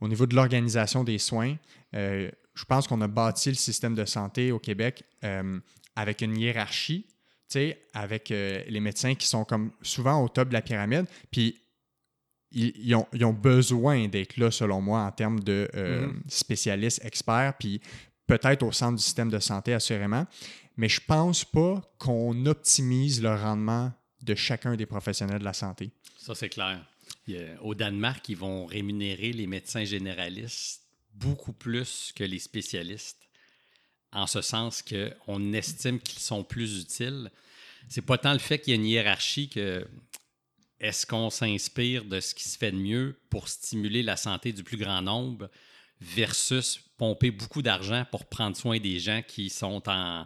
au niveau de l'organisation des soins. Euh, je pense qu'on a bâti le système de santé au Québec euh, avec une hiérarchie, avec les médecins qui sont comme souvent au top de la pyramide. Puis ils, ils ont, ils ont besoin d'être là, selon moi, en termes de Mhm. spécialistes, experts, puis peut-être au centre du système de santé, assurément. Mais je pense pas qu'on optimise le rendement de chacun des professionnels de la santé. Ça, c'est clair. au Danemark, ils vont rémunérer les médecins généralistes beaucoup plus que les spécialistes, en ce sens qu'on estime qu'ils sont plus utiles. C'est pas tant le fait qu'il y a une hiérarchie que est-ce qu'on s'inspire de ce qui se fait de mieux pour stimuler la santé du plus grand nombre versus pomper beaucoup d'argent pour prendre soin des gens qui sont en,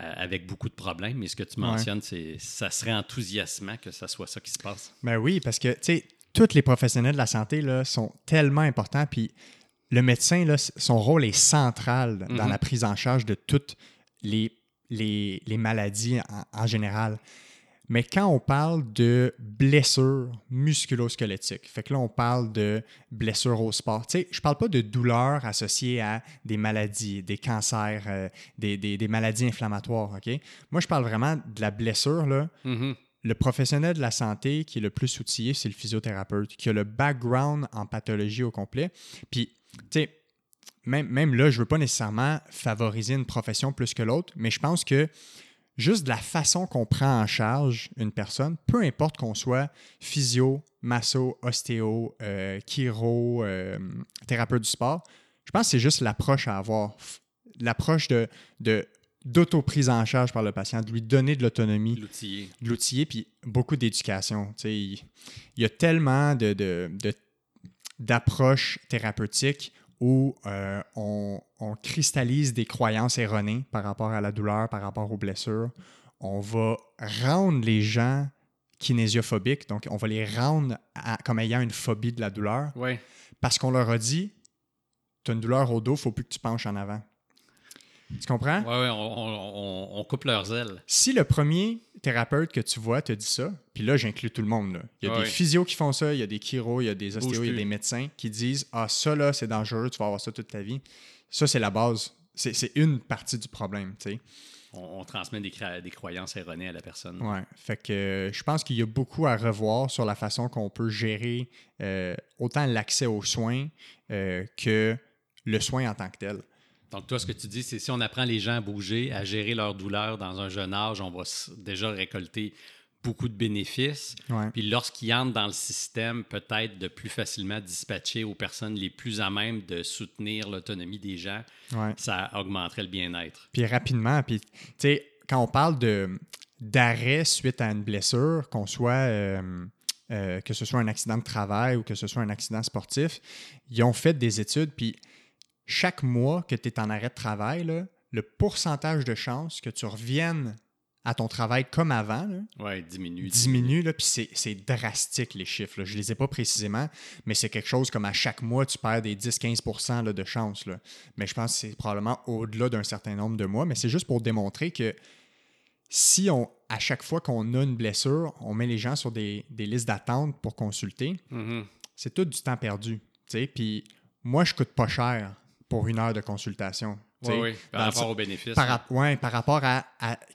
euh, avec beaucoup de problèmes. Mais ce que tu mentionnes, c'est ça serait enthousiasmant que ce soit ça qui se passe. Ben oui, parce que, tu sais, tous les professionnels de la santé là, sont tellement importants. Puis le médecin, là, son rôle est central dans mhm. la prise en charge de toutes les, les, maladies en, général. Mais quand on parle de blessures musculosquelettiques, fait que là, on parle de blessures au sport. Tu sais, je parle pas de douleurs associées à des maladies, des cancers, euh, des, maladies inflammatoires, OK? Moi, je parle vraiment de la blessure, là. Mhm. Le professionnel de la santé qui est le plus outillé, c'est le physiothérapeute, qui a le background en pathologie au complet. Puis, tu sais, même, même là, je ne veux pas nécessairement favoriser une profession plus que l'autre, mais je pense que juste de la façon qu'on prend en charge une personne, peu importe qu'on soit physio, masso, ostéo, euh, chiro, euh, thérapeute du sport, je pense que c'est juste l'approche à avoir. L'approche de, de d'auto-prise en charge par le patient, de lui donner de l'autonomie. L'outiller. De l'outiller, puis beaucoup d'éducation. Il, y a tellement de, d'approches thérapeutiques où euh, on, cristallise des croyances erronées par rapport à la douleur, par rapport aux blessures. On va rendre les gens kinésiophobiques, donc on va les rendre comme ayant une phobie de la douleur. Parce qu'on leur a dit, tu as une douleur au dos, il faut plus que tu penches en avant. Tu comprends? Oui, ouais, on, coupe leurs ailes. Si le premier thérapeute que tu vois te dit ça, puis là, j'inclus tout le monde. Là. Il y a des physios qui font ça, il y a des chiro, il y a des ostéos, il y a des médecins qui disent Ah, ça là, c'est dangereux, tu vas avoir ça toute ta vie. Ça, c'est la base. C'est une partie du problème, tu sais. On, transmet des, des, croyances erronées à la personne. Oui. Fait que euh, je pense qu'il y a beaucoup à revoir sur la façon qu'on peut gérer euh, autant l'accès aux soins euh, que le soin en tant que tel. Donc, toi, ce que tu dis, c'est si on apprend les gens à bouger, à gérer leur douleur dans un jeune âge, on va déjà récolter beaucoup de bénéfices. Puis lorsqu'ils entrent dans le système, peut-être de plus facilement dispatcher aux personnes les plus à même de soutenir l'autonomie des gens, ça augmenterait le bien-être. Puis rapidement, puis tu sais, quand on parle de d'arrêt suite à une blessure, qu'on soit euh, euh, que ce soit un accident de travail ou que ce soit un accident sportif, ils ont fait des études, puis chaque mois que tu es en arrêt de travail, le pourcentage de chances que tu reviennes à ton travail comme avant diminue. Diminue, puis c'est drastique les chiffres. Je ne les ai pas précisément, mais c'est quelque chose comme à chaque mois, tu perds des 10-15% de chances. Mais je pense que c'est probablement au-delà d'un certain nombre de mois. Mais c'est juste pour démontrer que si on, à chaque fois qu'on a une blessure, on met les gens sur des, listes d'attente pour consulter, mm-hmm. c'est tout du temps perdu. Puis moi, je coûte pas cher pour une heure de consultation. Oui, oui, par rapport aux bénéfices. Par, ouais, par rapport à,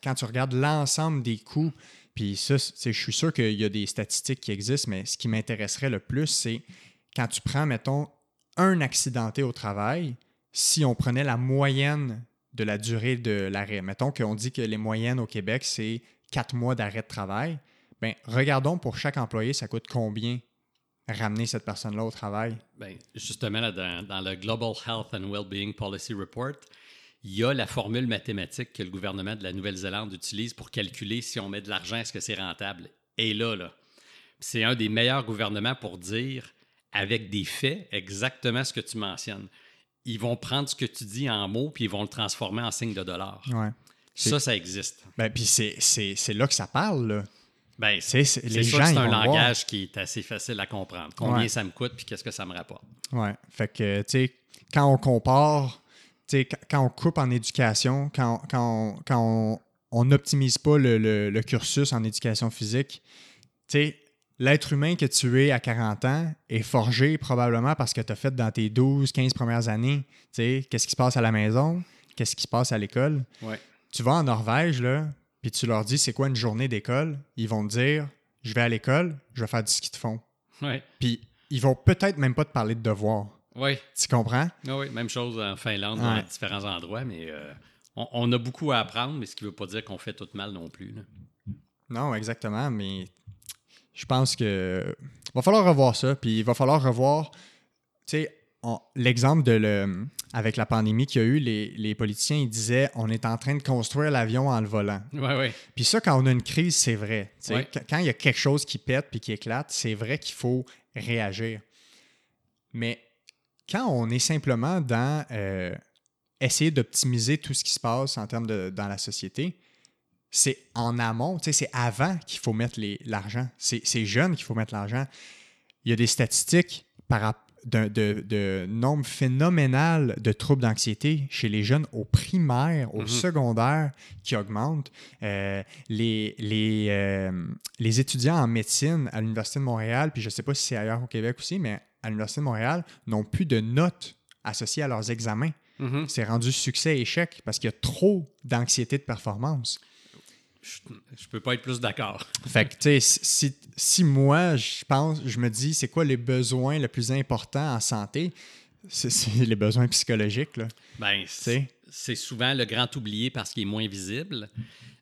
quand tu regardes l'ensemble des coûts, puis ça, je suis sûr qu'il y a des statistiques qui existent, mais ce qui m'intéresserait le plus, c'est quand tu prends, mettons, un accidenté au travail, si on prenait la moyenne de la durée de l'arrêt, mettons qu'on dit que les moyennes au Québec, c'est quatre mois d'arrêt de travail, bien, regardons pour chaque employé, ça coûte combien ramener cette personne-là au travail? Bien, justement, dans, le Global Health and Wellbeing Policy Report, il y a la formule mathématique que le gouvernement de la Nouvelle-Zélande utilise pour calculer si on met de l'argent, est-ce que c'est rentable? Et là, là, c'est un des meilleurs gouvernements pour dire, avec des faits, exactement ce que tu mentionnes. Ils vont prendre ce que tu dis en mots, puis ils vont le transformer en signe de dollar. Ouais. Ça, ça existe. Ben, puis c'est là que ça parle. Là. Ben, c'est sûr c'est un langage qui est assez facile à comprendre. Combien ça me coûte puis qu'est-ce que ça me rapporte. Oui. Fait que, tu sais, quand on compare, tu sais, quand on coupe en éducation, quand, quand, on n'optimise pas le, cursus en éducation physique, tu sais, l'être humain que tu es à 40 ans est forgé probablement parce que tu as fait dans tes 12, 15 premières années. Tu sais, qu'est-ce qui se passe à la maison? Qu'est-ce qui se passe à l'école? Ouais. Tu vas en Norvège, là, puis tu leur dis c'est quoi une journée d'école, ils vont te dire je vais à l'école, je vais faire du ski de fond. Ouais. Puis ils vont peut-être même pas te parler de devoirs. Oui. Tu comprends? Ah oui, même chose en Finlande, dans différents endroits, mais euh, on, a beaucoup à apprendre, mais ce qui ne veut pas dire qu'on fait tout mal non plus. Non, exactement, mais je pense que va falloir revoir ça. Puis il va falloir revoir, tu sais, l'exemple de le, avec la pandémie qu'il y a eu, les, politiciens ils disaient on est en train de construire l'avion en le volant. Ouais, ouais. Puis ça, quand on a une crise, c'est vrai. Quand il y a quelque chose qui pète puis qui éclate, c'est vrai qu'il faut réagir. Mais quand on est simplement dans euh, essayer d'optimiser tout ce qui se passe en termes de dans la société, c'est en amont, c'est avant qu'il faut mettre l'argent. C'est jeune qu'il faut mettre l'argent. Il y a des statistiques par, de, de, nombre phénoménal de troubles d'anxiété chez les jeunes au primaire, au mhm. secondaire qui augmentent. Euh, les, les, euh, les étudiants en médecine à l'Université de Montréal, puis je ne sais pas si c'est ailleurs au Québec aussi, mais à l'Université de Montréal, n'ont plus de notes associées à leurs examens. Mhm. C'est rendu succès-échec parce qu'il y a trop d'anxiété de performance. Je, ne peux pas être plus d'accord. Fait que, tu sais, si, moi, je pense, je me dis, c'est quoi les besoins les plus importants en santé? C'est les besoins psychologiques, là. Ben, c'est souvent le grand oublié parce qu'il est moins visible,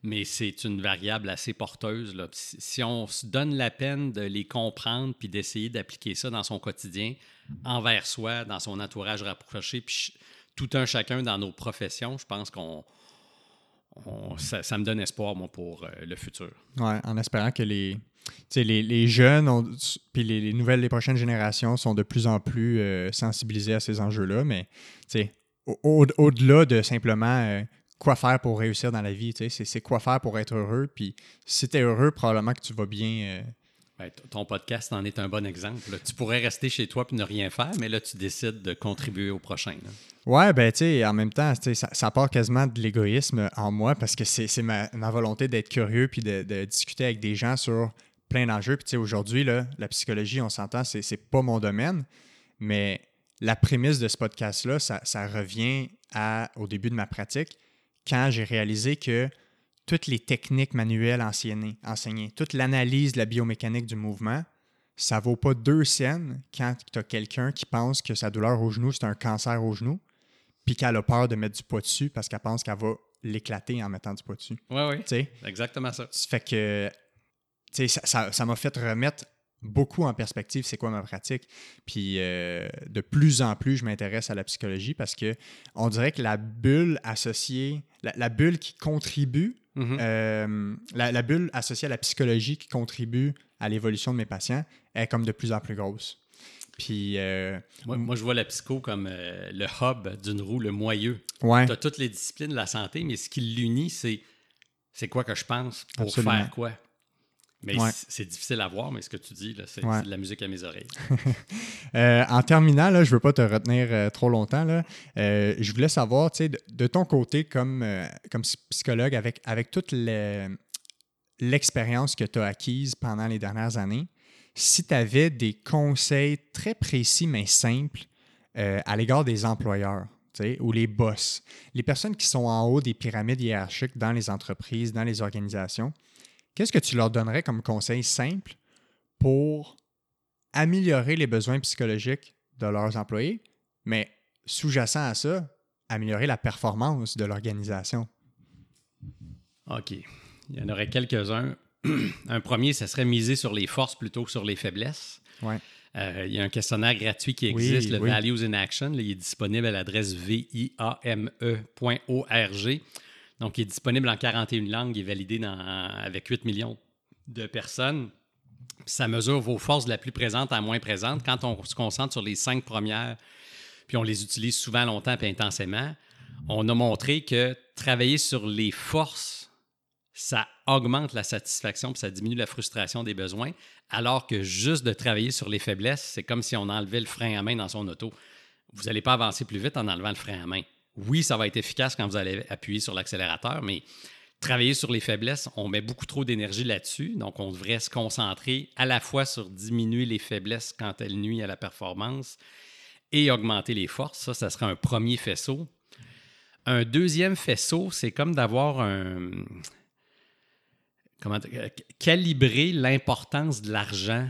mais c'est une variable assez porteuse. Là. Si on se donne la peine de les comprendre puis d'essayer d'appliquer ça dans son quotidien, envers soi, dans son entourage rapproché, puis tout un chacun dans nos professions, je pense qu'on ça, me donne espoir, pour euh, le futur. Oui, en espérant que les, jeunes, puis les, nouvelles, les prochaines générations sont de plus en plus euh, sensibilisés à ces enjeux-là, mais au-delà de simplement euh, quoi faire pour réussir dans la vie, c'est quoi faire pour être heureux, puis si tu es heureux, probablement que tu vas bien ben, ton podcast en est un bon exemple. Tu pourrais rester chez toi et ne rien faire, mais là, tu décides de contribuer au prochain. Ouais, ben, tu sais, en même temps, ça, ça part quasiment de l'égoïsme en moi parce que c'est ma, volonté d'être curieux puis de, discuter avec des gens sur plein d'enjeux. Puis, tu sais, aujourd'hui, la psychologie, on s'entend, c'est pas mon domaine, mais la prémisse de ce podcast-là, ça, ça, revient à, au début de ma pratique quand j'ai réalisé que toutes les techniques manuelles enseignées, toute l'analyse de la biomécanique du mouvement, ça vaut pas deux scènes quand tu as quelqu'un qui pense que sa douleur au genou, c'est un cancer au genou, puis qu'elle a peur de mettre du poids dessus parce qu'elle pense qu'elle va l'éclater en mettant du poids dessus. Oui, oui. C'est exactement ça. Ça fait que ça m'a fait remettre beaucoup en perspective c'est quoi ma pratique. Puis euh, de plus en plus, je m'intéresse à la psychologie parce que on dirait que la bulle associée, la bulle qui contribue Mhm. Euh, la, bulle associée à la psychologie qui contribue à l'évolution de mes patients est comme de plus en plus grosse. Puis, euh, moi, je vois la psycho comme euh, le hub d'une roue, le moyeu. Ouais. Tu as toutes les disciplines de la santé, mais ce qui l'unit, c'est c'est quoi que je pense pour faire quoi? Mais c'est difficile à voir, mais ce que tu dis, c'est de la musique à mes oreilles. Euh, en terminant, je ne veux pas te retenir euh, trop longtemps. Là, euh, je voulais savoir, de, de ton côté, comme, comme psychologue, avec, avec toute l'expérience que tu as acquise pendant les dernières années, si tu avais des conseils très précis mais simples à l'égard des employeurs, ou les boss, les personnes qui sont en haut des pyramides hiérarchiques dans les entreprises, dans les organisations, Qu'est-ce que tu leur donnerais comme conseil simple pour améliorer les besoins psychologiques de leurs employés, mais sous-jacent à ça, améliorer la performance de l'organisation? OK. Il y en aurait quelques-uns. un premier, ce serait miser sur les forces plutôt que sur les faiblesses. Ouais. Euh, il y a un questionnaire gratuit qui existe, le Values in Action. il est disponible à l'adresse viame.org. Donc, il est disponible en 41 langues, il est validé avec 8 millions de personnes. Ça mesure vos forces de la plus présente à la moins présente. Quand on se concentre sur les cinq premières, puis on les utilise souvent longtemps et intensément, on a montré que travailler sur les forces, ça augmente la satisfaction puis ça diminue la frustration des besoins, alors que juste de travailler sur les faiblesses, c'est comme si on enlevait le frein à main dans son auto. Vous n'allez pas avancer plus vite en enlevant le frein à main oui, ça va être efficace quand vous allez appuyer sur l'accélérateur, mais travailler sur les faiblesses, on met beaucoup trop d'énergie là-dessus. Donc, on devrait se concentrer à la fois sur diminuer les faiblesses quand elles nuisent à la performance et augmenter les forces. Ça, ça serait un premier faisceau. Un deuxième faisceau, c'est comme d'avoir un. Comment calibrer l'importance de l'argent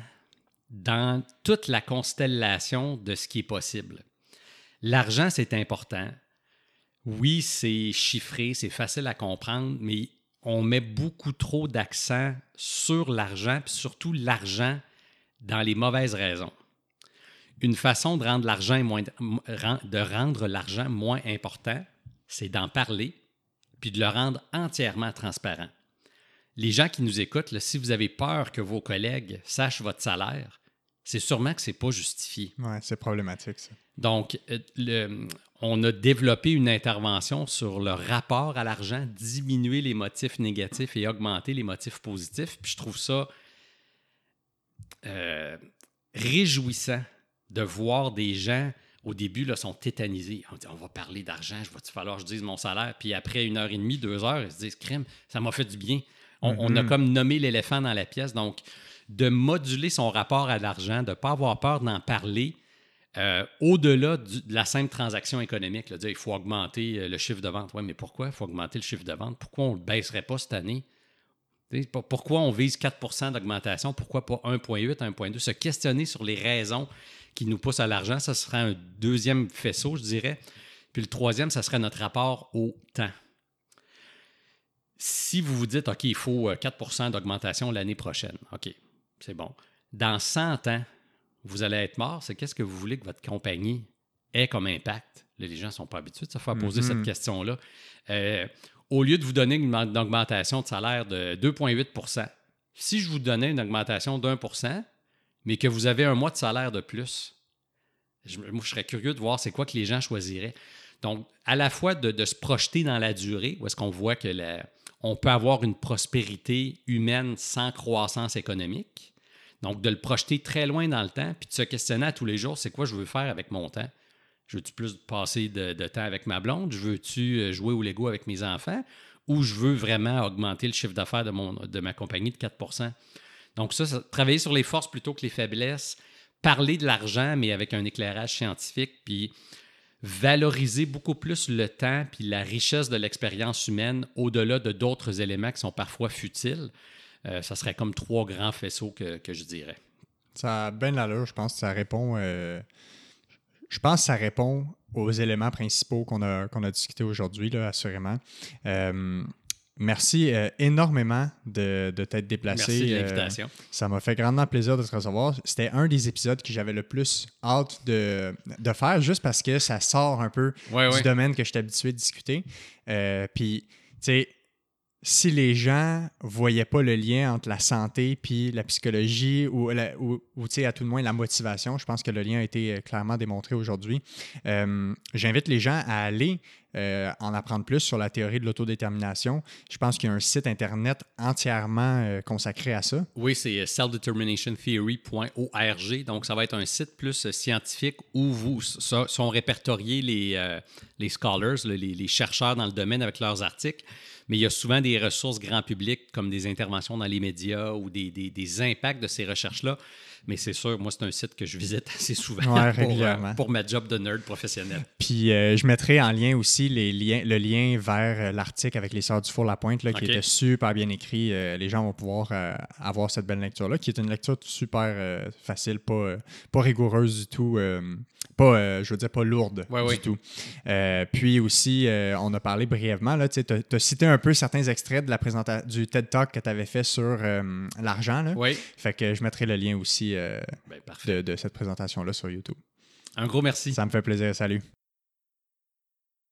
dans toute la constellation de ce qui est possible. L'argent, c'est important oui, c'est chiffré, c'est facile à comprendre, mais on met beaucoup trop d'accent sur l'argent, puis surtout l'argent dans les mauvaises raisons. Une façon de rendre l'argent moins, de rendre l'argent moins important, c'est d'en parler, puis de le rendre entièrement transparent. Les gens qui nous écoutent, si vous avez peur que vos collègues sachent votre salaire, c'est sûrement que ce n'est pas justifié. Oui, c'est problématique, ça. Donc, euh, le, on a développé une intervention sur le rapport à l'argent, diminuer les motifs négatifs et augmenter les motifs positifs. Puis je trouve ça euh, réjouissant de voir des gens au début là, sont tétanisés. On dit on va parler d'argent, je va-tu falloir que je dise mon salaire? Puis après une heure et demie, deux heures, ils se disent crème, ça m'a fait du bien. On, a mm-hmm. comme nommé l'éléphant dans la pièce. Donc, de moduler son rapport à l'argent, de ne pas avoir peur d'en parler, euh, au-delà de la simple transaction économique, dire, il faut augmenter euh, le chiffre de vente. Oui, mais pourquoi il faut augmenter le chiffre de vente? Pourquoi on ne le baisserait pas cette année? Pourquoi on vise 4% d'augmentation? Pourquoi pas 1,8, 1,2? Se questionner sur les raisons qui nous poussent à l'argent, ça serait un deuxième faisceau, je dirais. Puis le troisième, ça serait notre rapport au temps. Si vous vous dites, OK, il faut 4% euh, d'augmentation l'année prochaine, OK, c'est bon. Dans 100 ans, vous allez être mort, c'est qu'est-ce que vous voulez que votre compagnie ait comme impact? les gens ne sont pas habitués de se faire poser cette mhm. question-là. Euh, au lieu de vous donner une, augmentation de salaire de 2,8% si je vous donnais une augmentation d'1 mais que vous avez un mois de salaire de plus, je, moi, je serais curieux de voir c'est quoi que les gens choisiraient. Donc, à la fois de, se projeter dans la durée, où est-ce qu'on voit que on peut avoir une prospérité humaine sans croissance économique, donc, de le projeter très loin dans le temps, puis de se questionner à tous les jours, c'est quoi je veux faire avec mon temps? Je veux-tu plus passer de, temps avec ma blonde? Je veux-tu euh, jouer au Lego avec mes enfants? Ou je veux vraiment augmenter le chiffre d'affaires de, de ma compagnie de 4% Donc, ça, travailler sur les forces plutôt que les faiblesses, parler de l'argent, mais avec un éclairage scientifique, puis valoriser beaucoup plus le temps puis la richesse de l'expérience humaine au-delà de d'autres éléments qui sont parfois futiles. Euh, ça serait comme trois grands faisceaux que, je dirais. Ça a bien l'allure, je pense que ça répond. Euh, je pense que ça répond aux éléments principaux qu'on a, qu'on a discutés aujourd'hui, assurément. Euh, merci énormément de, de t'être déplacé. Merci de l'invitation. ça m'a fait grandement plaisir de te recevoir. C'était un des épisodes que j'avais le plus hâte de, faire, juste parce que ça sort un peu du domaine que je suis habitué de discuter. Puis, tu sais, si les gens voyaient pas le lien entre la santé puis la psychologie ou, ou, à tout le moins la motivation, je pense que le lien a été euh, clairement démontré aujourd'hui. Euh, j'invite les gens à aller euh, en apprendre plus sur la théorie de l'autodétermination. Je pense qu'il y a un site Internet entièrement consacré à ça. Oui, c'est selfdeterminationtheory.org. Donc, ça va être un site plus scientifique où vous sont répertoriés les, scholars, les chercheurs dans le domaine avec leurs articles mais il y a souvent des ressources grand public comme des interventions dans les médias ou des, des, impacts de ces recherches-là. Mais c'est sûr, moi, c'est un site que je visite assez souvent pour, euh, pour, ma job de nerd professionnel. Puis euh, je mettrai en lien aussi les liens, le lien vers euh, l'article avec les Sœurs du Four-la-Pointe, là, qui était super bien écrit. les gens vont pouvoir avoir cette belle lecture-là, qui est une lecture super facile, pas, pas rigoureuse du tout pas, euh, je veux dire, pas lourde du tout. Euh, puis aussi, euh, on a parlé brièvement, tu as, cité un peu certains extraits de la présentation du TED Talk que tu avais fait sur l'argent. Oui. Fait que je mettrai le lien aussi ben, de, de cette présentation-là sur YouTube. Un gros merci. Ça me fait plaisir. Salut.